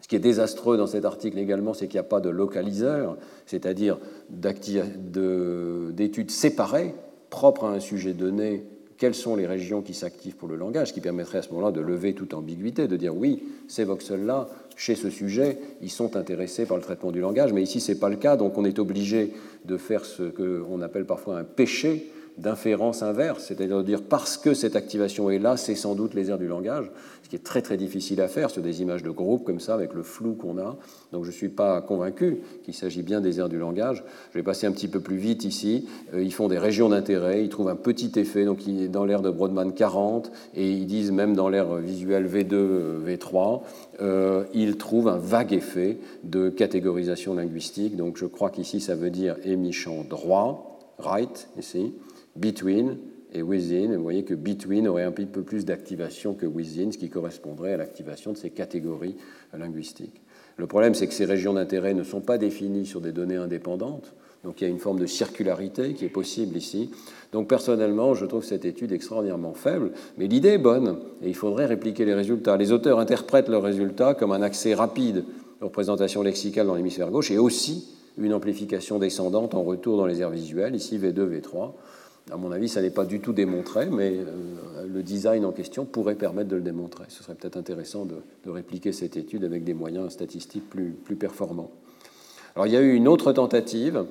Ce qui est désastreux dans cet article également, c'est qu'il n'y a pas de localiseur, c'est-à-dire d'études séparées propres à un sujet donné quelles sont les régions qui s'activent pour le langage, qui permettrait à ce moment-là de lever toute ambiguïté, de dire oui, ces voxels-là, chez ce sujet, ils sont intéressés par le traitement du langage, mais ici, ce n'est pas le cas, donc on est obligé de faire ce qu'on appelle parfois un péché d'inférence inverse, c'est-à-dire parce que cette activation est là, c'est sans doute les aires du langage, ce qui est très très difficile à faire sur des images de groupe comme ça, avec le flou qu'on a. Donc je ne suis pas convaincu qu'il s'agit bien des aires du langage. Je vais passer un petit peu plus vite ici. Euh, ils font des régions d'intérêt, ils trouvent un petit effet, donc dans l'air de Brodmann 40, et ils disent même dans l'air visuel V2, V3, euh, ils trouvent un vague effet de catégorisation linguistique. Donc je crois qu'ici ça veut dire émichant droit, right, ici between et within. Vous voyez que between aurait un petit peu plus d'activation que within, ce qui correspondrait à l'activation de ces catégories linguistiques. Le problème, c'est que ces régions d'intérêt ne sont pas définies sur des données indépendantes. Donc il y a une forme de circularité qui est possible ici. Donc personnellement, je trouve cette étude extraordinairement faible, mais l'idée est bonne et il faudrait répliquer les résultats. Les auteurs interprètent leurs résultats comme un accès rapide aux représentations lexicales dans l'hémisphère gauche et aussi une amplification descendante en retour dans les aires visuelles, ici V2, V3. À mon avis, ça n'est pas du tout démontré, mais euh, le design en question pourrait permettre de le démontrer. Ce serait peut-être intéressant de, répliquer cette étude avec des moyens statistiques plus, performants. Alors, il y a eu une autre tentative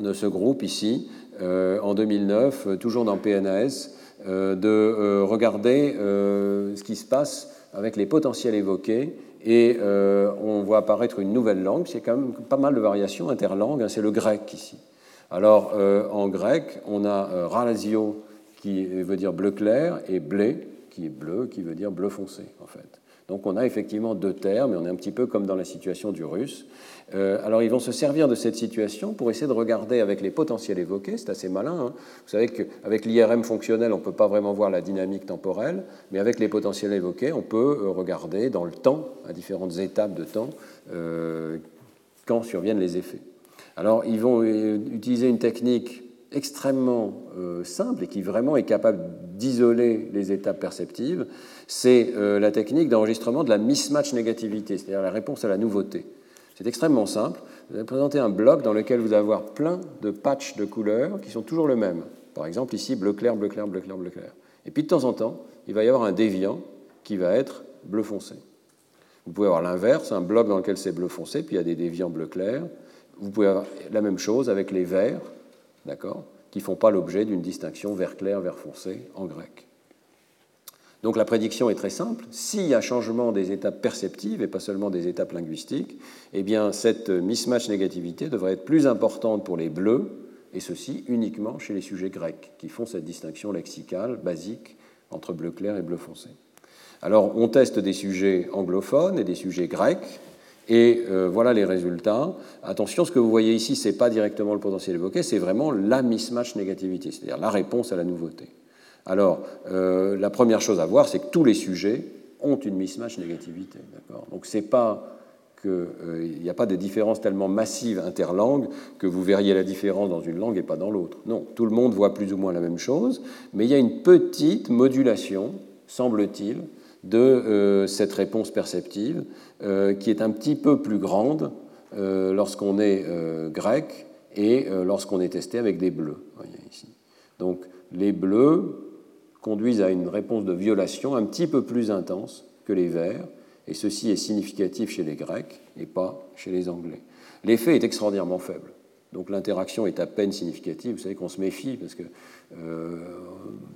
de ce groupe ici, euh, en 2009, toujours dans PNAS, euh, de regarder ce qui se passe avec les potentiels évoqués et on voit apparaître une nouvelle langue. C'est quand même pas mal de variations interlangues, hein, c'est le grec ici. Alors, euh, en grec, on a euh, qui veut dire bleu clair et blé qui est bleu, qui veut dire bleu foncé, en fait. Donc, on a effectivement deux termes, et on est un petit peu comme dans la situation du russe. Euh, alors, ils vont se servir de cette situation pour essayer de regarder avec les potentiels évoqués. C'est assez malin. Hein. Vous savez qu'avec l'IRM fonctionnel, on ne peut pas vraiment voir la dynamique temporelle, mais avec les potentiels évoqués, on peut regarder dans le temps, à différentes étapes de temps, quand surviennent les effets. Alors, ils vont euh, utiliser une technique extrêmement euh, simple et qui vraiment est capable d'isoler les étapes perceptives, c'est euh, la technique d'enregistrement de la mismatch négativité, c'est-à-dire la réponse à la nouveauté. C'est extrêmement simple. Vous allez présenter un bloc dans lequel vous allez avoir plein de patchs de couleurs qui sont toujours le même. Par exemple, ici, bleu clair, bleu clair, bleu clair, bleu clair. Et puis de temps en temps, il va y avoir un déviant qui va être bleu foncé. Vous pouvez avoir l'inverse, un bloc dans lequel c'est bleu foncé, puis il y a des déviants bleu clair. Vous pouvez avoir la même chose avec les vers, d'accord, qui ne font pas l'objet d'une distinction vert clair, vert foncé en grec. Donc la prédiction est très simple. S'il y a changement des étapes perceptives et pas seulement des étapes linguistiques, eh bien cette mismatch négativité devrait être plus importante pour les bleus, et ceci uniquement chez les sujets grecs, qui font cette distinction lexicale basique entre bleu clair et bleu foncé. Alors on teste des sujets anglophones et des sujets grecs, et euh, voilà les résultats. Attention, ce que vous voyez ici, ce n'est pas directement le potentiel évoqué, c'est vraiment la mismatch négativité, c'est-à-dire la réponse à la nouveauté. Alors, euh, la première chose à voir, c'est que tous les sujets ont une mismatch négativité. Donc c'est pas qu'il n'y a pas de différence tellement massive interlangue que vous verriez la différence dans une langue et pas dans l'autre. Non, tout le monde voit plus ou moins la même chose, mais il y a une petite modulation, semble-t-il, de euh, cette réponse perceptive euh, qui est un petit peu plus grande euh, lorsqu'on est grec et lorsqu'on est testé avec des bleus. Donc les bleus conduisent à une réponse de violation un petit peu plus intense que les verts, et ceci est significatif chez les Grecs et pas chez les Anglais. L'effet est extraordinairement faible. Donc l'interaction est à peine significative. Vous savez qu'on se méfie parce qu'il euh,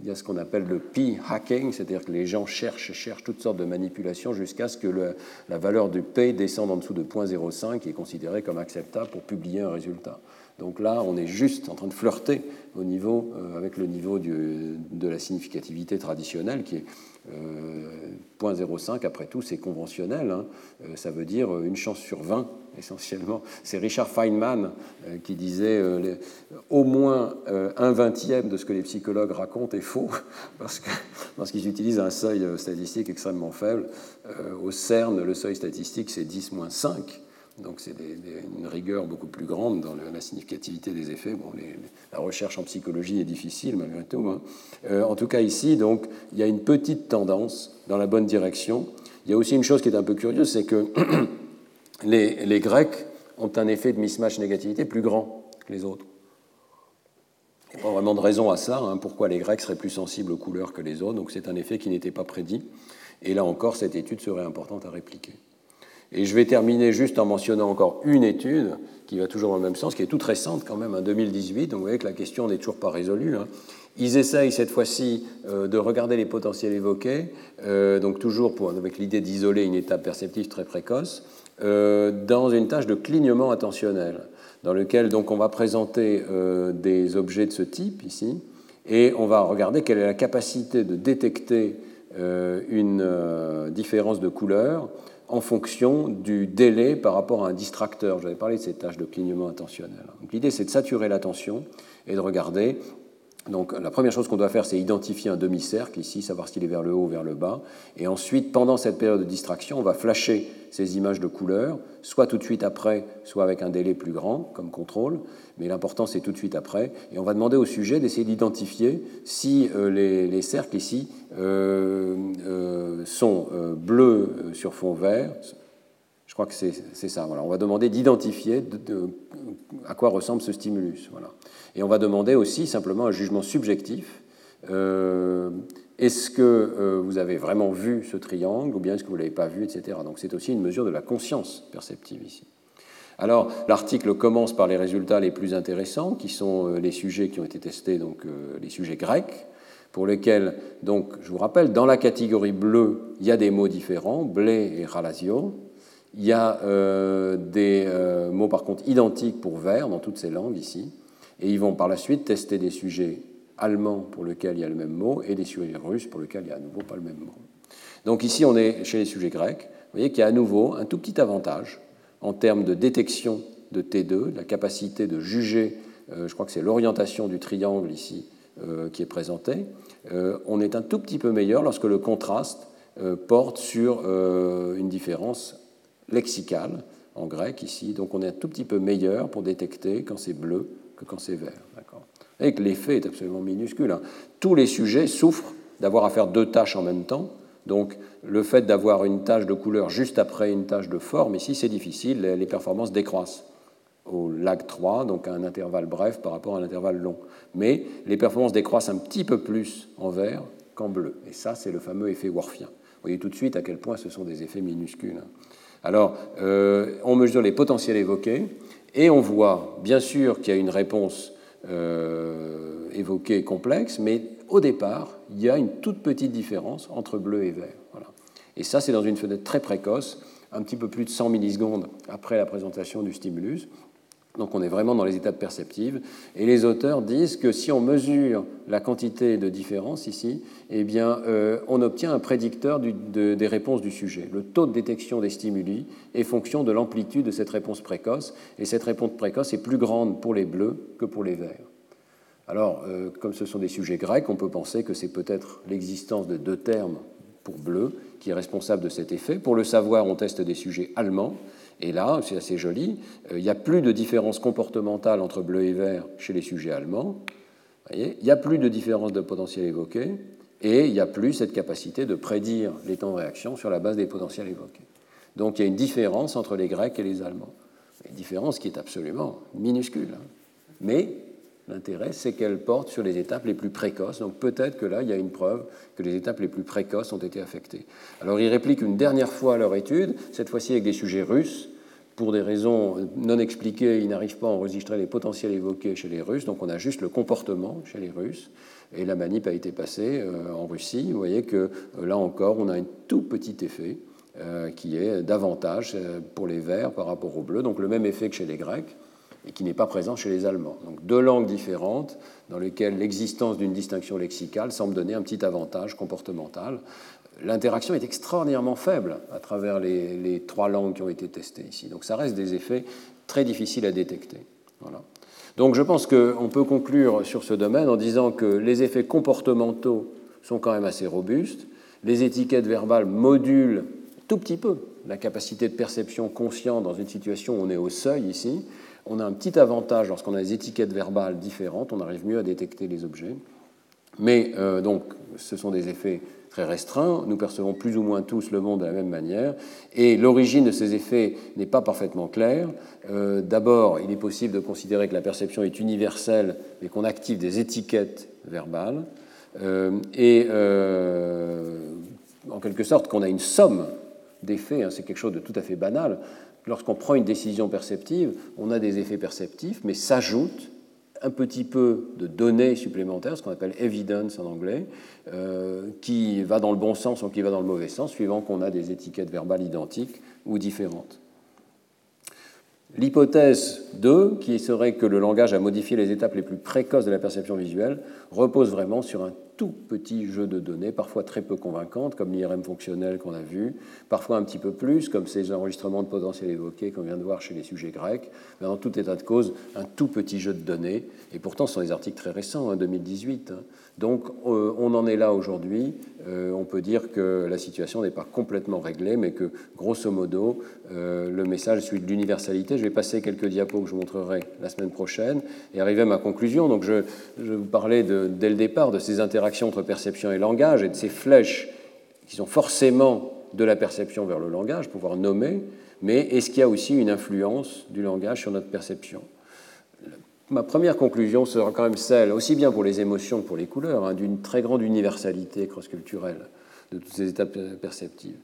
y a ce qu'on appelle le p-hacking, c'est-à-dire que les gens cherchent, cherchent toutes sortes de manipulations jusqu'à ce que la valeur du p descende en dessous de 0.05 qui est considéré comme acceptable pour publier un résultat. Donc là, on est juste en train de flirter au niveau, euh, avec le niveau de la significativité traditionnelle qui est 0.05, euh, après tout, c'est conventionnel. Hein. Euh, ça veut dire une chance sur 20, essentiellement. C'est Richard Feynman qui disait au moins un vingtième de ce que les psychologues racontent est faux, parce qu'ils parce qu'ils utilisent un seuil statistique extrêmement faible. au CERN, le seuil statistique, c'est 10-5. Donc c'est une rigueur beaucoup plus grande dans la significativité des effets. Bon, la recherche en psychologie est difficile malgré tout. Hein. Euh, en tout cas ici, donc, il y a une petite tendance dans la bonne direction. Il y a aussi une chose qui est un peu curieuse, c'est que les, Grecs ont un effet de mismatch négativité plus grand que les autres. Il n'y a pas vraiment de raison à ça, hein, pourquoi les Grecs seraient plus sensibles aux couleurs que les autres. Donc c'est un effet qui n'était pas prédit. Et là encore, cette étude serait importante à répliquer. Et je vais terminer juste en mentionnant encore une étude qui va toujours dans le même sens, qui est toute récente quand même, en 2018. Donc vous voyez que la question n'est toujours pas résolue. Hein. Ils essayent cette fois-ci euh, de regarder les potentiels évoqués, euh, donc toujours avec l'idée d'isoler une étape perceptive très précoce, euh, dans une tâche de clignement attentionnel, dans lequel donc on va présenter des objets de ce type ici, et on va regarder quelle est la capacité de détecter une différence de couleur en fonction du délai par rapport à un distracteur. J'avais parlé de ces tâches de clignement intentionnel. L'idée, c'est de saturer l'attention et de regarder donc la première chose qu'on doit faire, c'est identifier un demi-cercle ici, savoir s'il est vers le haut ou vers le bas. Et ensuite, pendant cette période de distraction, on va flasher ces images de couleurs, soit tout de suite après, soit avec un délai plus grand comme contrôle. Mais l'important, c'est tout de suite après. Et on va demander au sujet d'essayer d'identifier si euh, les, cercles ici euh, euh, sont bleus sur fond vert. Je crois que c'est ça. Voilà. On va demander d'identifier à quoi ressemble ce stimulus. Voilà. Et on va demander aussi simplement un jugement subjectif. Euh, est-ce que euh, vous avez vraiment vu ce triangle ou bien est-ce que vous ne l'avez pas vu, etc. Donc c'est aussi une mesure de la conscience perceptive ici. Alors l'article commence par les résultats les plus intéressants, qui sont euh, les sujets qui ont été testés, donc les sujets grecs, pour lesquels, donc, je vous rappelle, dans la catégorie bleue, il y a des mots différents, blé et ralasio. Il y a des mots par contre identiques pour vert dans toutes ces langues ici. Et ils vont par la suite tester des sujets allemands pour lesquels il y a le même mot et des sujets russes pour lesquels il n'y a à nouveau pas le même mot. Donc ici, on est chez les sujets grecs. Vous voyez qu'il y a à nouveau un tout petit avantage en termes de détection de T2, la capacité de juger, euh, je crois que c'est l'orientation du triangle ici euh, qui est présentée. Euh, on est un tout petit peu meilleur lorsque le contraste porte sur une différence lexicale en grec ici. Donc on est un tout petit peu meilleur pour détecter quand c'est bleu que quand c'est vert. Et que l'effet est absolument minuscule. Hein. Tous les sujets souffrent d'avoir à faire deux tâches en même temps. Donc le fait d'avoir une tâche de couleur juste après une tâche de forme, ici c'est difficile, les performances décroissent au lag 3, donc à un intervalle bref par rapport à un intervalle long. Mais les performances décroissent un petit peu plus en vert qu'en bleu. Et ça, c'est le fameux effet Worfien. Vous voyez tout de suite à quel point ce sont des effets minuscules. Hein. Alors, euh, on mesure les potentiels évoqués. Et on voit, bien sûr, qu'il y a une réponse euh, évoquée complexe, mais au départ, il y a une toute petite différence entre bleu et vert. Et ça, c'est dans une fenêtre très précoce, un petit peu plus de 100 millisecondes après la présentation du stimulus. Donc on est vraiment dans les étapes perceptives. Et les auteurs disent que si on mesure la quantité de différence ici, eh euh, on obtient un prédicteur des réponses du sujet. Le taux de détection des stimuli est fonction de l'amplitude de cette réponse précoce. Et cette réponse précoce est plus grande pour les bleus que pour les verts. Alors, euh, comme ce sont des sujets grecs, on peut penser que c'est peut-être l'existence de deux termes pour bleu, qui est responsable de cet effet. Pour le savoir, on teste des sujets allemands. Et là, c'est assez joli, euh, il n'y a plus de différence comportementale entre bleu et vert chez les sujets allemands. Il n'y a plus de différence de potentiel évoqué et il n'y a plus cette capacité de prédire les temps de réaction sur la base des potentiels évoqués. Donc il y a une différence entre les Grecs et les Allemands. Une différence qui est absolument minuscule. Hein. Mais l'intérêt, c'est qu'elle porte sur les étapes les plus précoces. Donc peut-être que là, il y a une preuve que les étapes les plus précoces ont été affectées. Alors ils répliquent une dernière fois leur étude, cette fois-ci avec des sujets russes. Pour des raisons non expliquées, ils n'arrivent pas à enregistrer les potentiels évoqués chez les Russes, donc on a juste le comportement chez les Russes. Et la manip a été passée euh, en Russie. Vous voyez que euh, là encore, on a un tout petit effet euh, qui est davantage pour les Verts par rapport aux Bleus, donc le même effet que chez les Grecs et qui n'est pas présent chez les Allemands. Donc deux langues différentes dans lesquelles l'existence d'une distinction lexicale semble donner un petit avantage comportemental. L'interaction est extraordinairement faible à travers les, trois langues qui ont été testées ici. Donc ça reste des effets très difficiles à détecter. Voilà. Donc je pense qu'on peut conclure sur ce domaine en disant que les effets comportementaux sont quand même assez robustes. Les étiquettes verbales modulent tout petit peu la capacité de perception consciente dans une situation où on est au seuil ici. On a un petit avantage lorsqu'on a des étiquettes verbales différentes, on arrive mieux à détecter les objets. Mais euh, donc, ce sont des effets très restreints. Nous percevons plus ou moins tous le monde de la même manière. Et l'origine de ces effets n'est pas parfaitement claire. Euh, d'abord, il est possible de considérer que la perception est universelle, mais qu'on active des étiquettes verbales. Euh, et en quelque sorte, qu'on a une somme d'effets, hein, c'est quelque chose de tout à fait banal. Lorsqu'on prend une décision perceptive, on a des effets perceptifs, mais s'ajoute un petit peu de données supplémentaires, ce qu'on appelle evidence en anglais, euh, qui va dans le bon sens ou qui va dans le mauvais sens, suivant qu'on a des étiquettes verbales identiques ou différentes. L'hypothèse 2, qui serait que le langage a modifié les étapes les plus précoces de la perception visuelle, repose vraiment sur un tout petit jeu de données, parfois très peu convaincantes, comme l'IRM fonctionnel qu'on a vu, parfois un petit peu plus, comme ces enregistrements de potentiel évoqués qu'on vient de voir chez les sujets grecs, mais dans tout état de cause, un tout petit jeu de données, et pourtant ce sont des articles très récents, hein, 2018. Hein. Donc euh, on en est là aujourd'hui, euh, on peut dire que la situation n'est pas complètement réglée, mais que grosso modo, euh, le message suit de l'universalité. Je vais passer quelques diapos que je montrerai la semaine prochaine et arriver à ma conclusion. Donc je, je vous parlais dès le départ de ces interactions entre perception et langage et de ces flèches qui sont forcément de la perception vers le langage, pouvoir nommer, mais est-ce qu'il y a aussi une influence du langage sur notre perception? Ma première conclusion sera quand même celle, aussi bien pour les émotions que pour les couleurs, hein, d'une très grande universalité cross-culturelle de toutes ces étapes perceptives.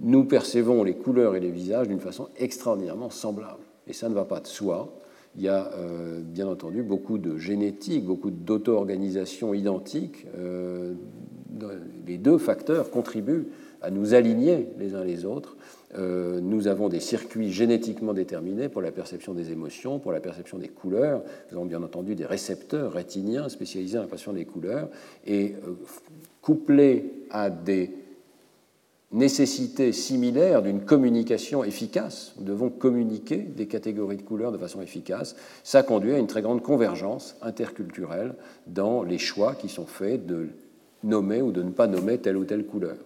Nous percevons les couleurs et les visages d'une façon extraordinairement semblable. Et ça ne va pas de soi il y a euh, bien entendu beaucoup de génétique, beaucoup d'auto-organisation identique. Euh, les deux facteurs contribuent à nous aligner les uns les autres. Euh, nous avons des circuits génétiquement déterminés pour la perception des émotions, pour la perception des couleurs. Nous avons bien entendu des récepteurs rétiniens spécialisés dans la perception des couleurs. Et couplés à des nécessité similaire d'une communication efficace. Nous devons communiquer des catégories de couleurs de façon efficace. Ça conduit à une très grande convergence interculturelle dans les choix qui sont faits de nommer ou de ne pas nommer telle ou telle couleur.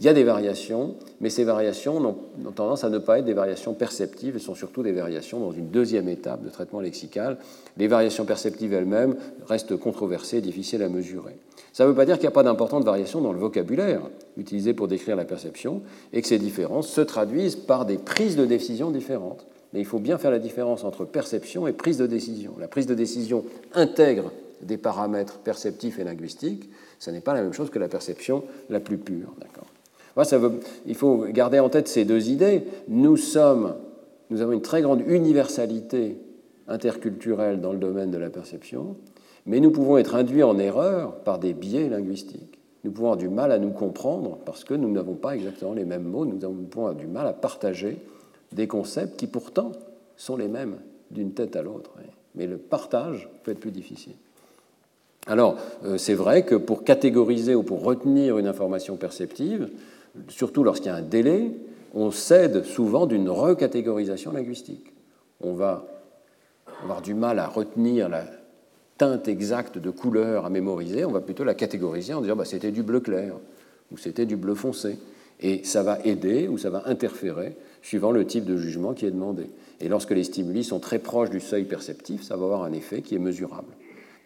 Il y a des variations, mais ces variations ont, tendance à ne pas être des variations perceptives, elles sont surtout des variations dans une deuxième étape de traitement lexical. Les variations perceptives elles-mêmes restent controversées, difficiles à mesurer. Ça ne veut pas dire qu'il n'y a pas d'importante variation dans le vocabulaire utilisé pour décrire la perception et que ces différences se traduisent par des prises de décision différentes. Mais il faut bien faire la différence entre perception et prise de décision. La prise de décision intègre des paramètres perceptifs et linguistiques. Ce n'est pas la même chose que la perception la plus pure. D'accord? Il faut garder en tête ces deux idées. Nous sommes, nous avons une très grande universalité interculturelle dans le domaine de la perception, mais nous pouvons être induits en erreur par des biais linguistiques. Nous pouvons avoir du mal à nous comprendre parce que nous n'avons pas exactement les mêmes mots, nous pouvons avoir du mal à partager des concepts qui pourtant sont les mêmes d'une tête à l'autre. Mais le partage peut être plus difficile. Alors, euh, c'est vrai que pour catégoriser ou pour retenir une information perceptive, surtout lorsqu'il y a un délai, on cède souvent d'une recatégorisation linguistique. On va avoir du mal à retenir la teinte exacte de couleur à mémoriser, on va plutôt la catégoriser en disant bah, c'était du bleu clair, ou c'était du bleu foncé. Et ça va aider ou ça va interférer suivant le type de jugement qui est demandé. Et lorsque les stimuli sont très proches du seuil perceptif, ça va avoir un effet qui est mesurable.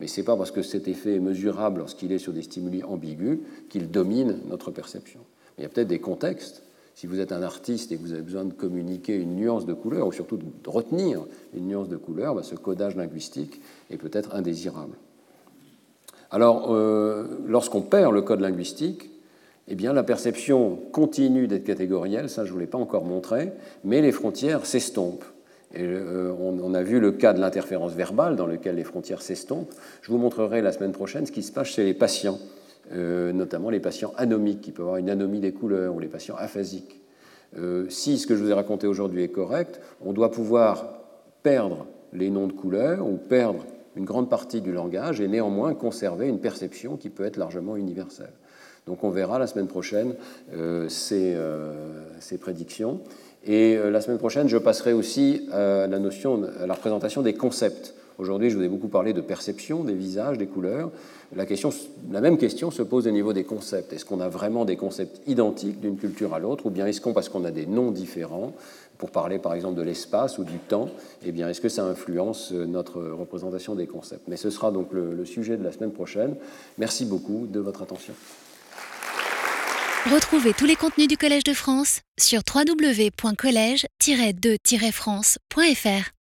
Mais ce n'est pas parce que cet effet est mesurable lorsqu'il est sur des stimuli ambigus qu'il domine notre perception. Il y a peut-être des contextes. Si vous êtes un artiste et que vous avez besoin de communiquer une nuance de couleur, ou surtout de retenir une nuance de couleur, bah, ce codage linguistique est peut-être indésirable. Alors, euh, lorsqu'on perd le code linguistique, eh bien, la perception continue d'être catégorielle, ça je ne vous l'ai pas encore montré, mais les frontières s'estompent. Euh, on, a vu le cas de l'interférence verbale dans lequel les frontières s'estompent. Je vous montrerai la semaine prochaine ce qui se passe chez les patients, euh, notamment les patients anomiques, qui peuvent avoir une anomie des couleurs, ou les patients aphasiques. Euh, si ce que je vous ai raconté aujourd'hui est correct, on doit pouvoir perdre les noms de couleurs ou perdre une grande partie du langage et néanmoins conserver une perception qui peut être largement universelle. Donc on verra la semaine prochaine ces, ces prédictions. Et euh, la semaine prochaine, je passerai aussi à la notion, à la représentation des concepts. Aujourd'hui, je vous ai beaucoup parlé de perception des visages, des couleurs. La, question, la même question se pose au niveau des concepts. Est-ce qu'on a vraiment des concepts identiques d'une culture à l'autre, ou bien est-ce qu'on, parce qu'on a des noms différents, pour parler par exemple de l'espace ou du temps, eh bien est-ce que ça influence euh, notre représentation des concepts? Mais ce sera donc le sujet de la semaine prochaine. Merci beaucoup de votre attention. Retrouvez tous les contenus du Collège de France sur www.colège-2-france.fr.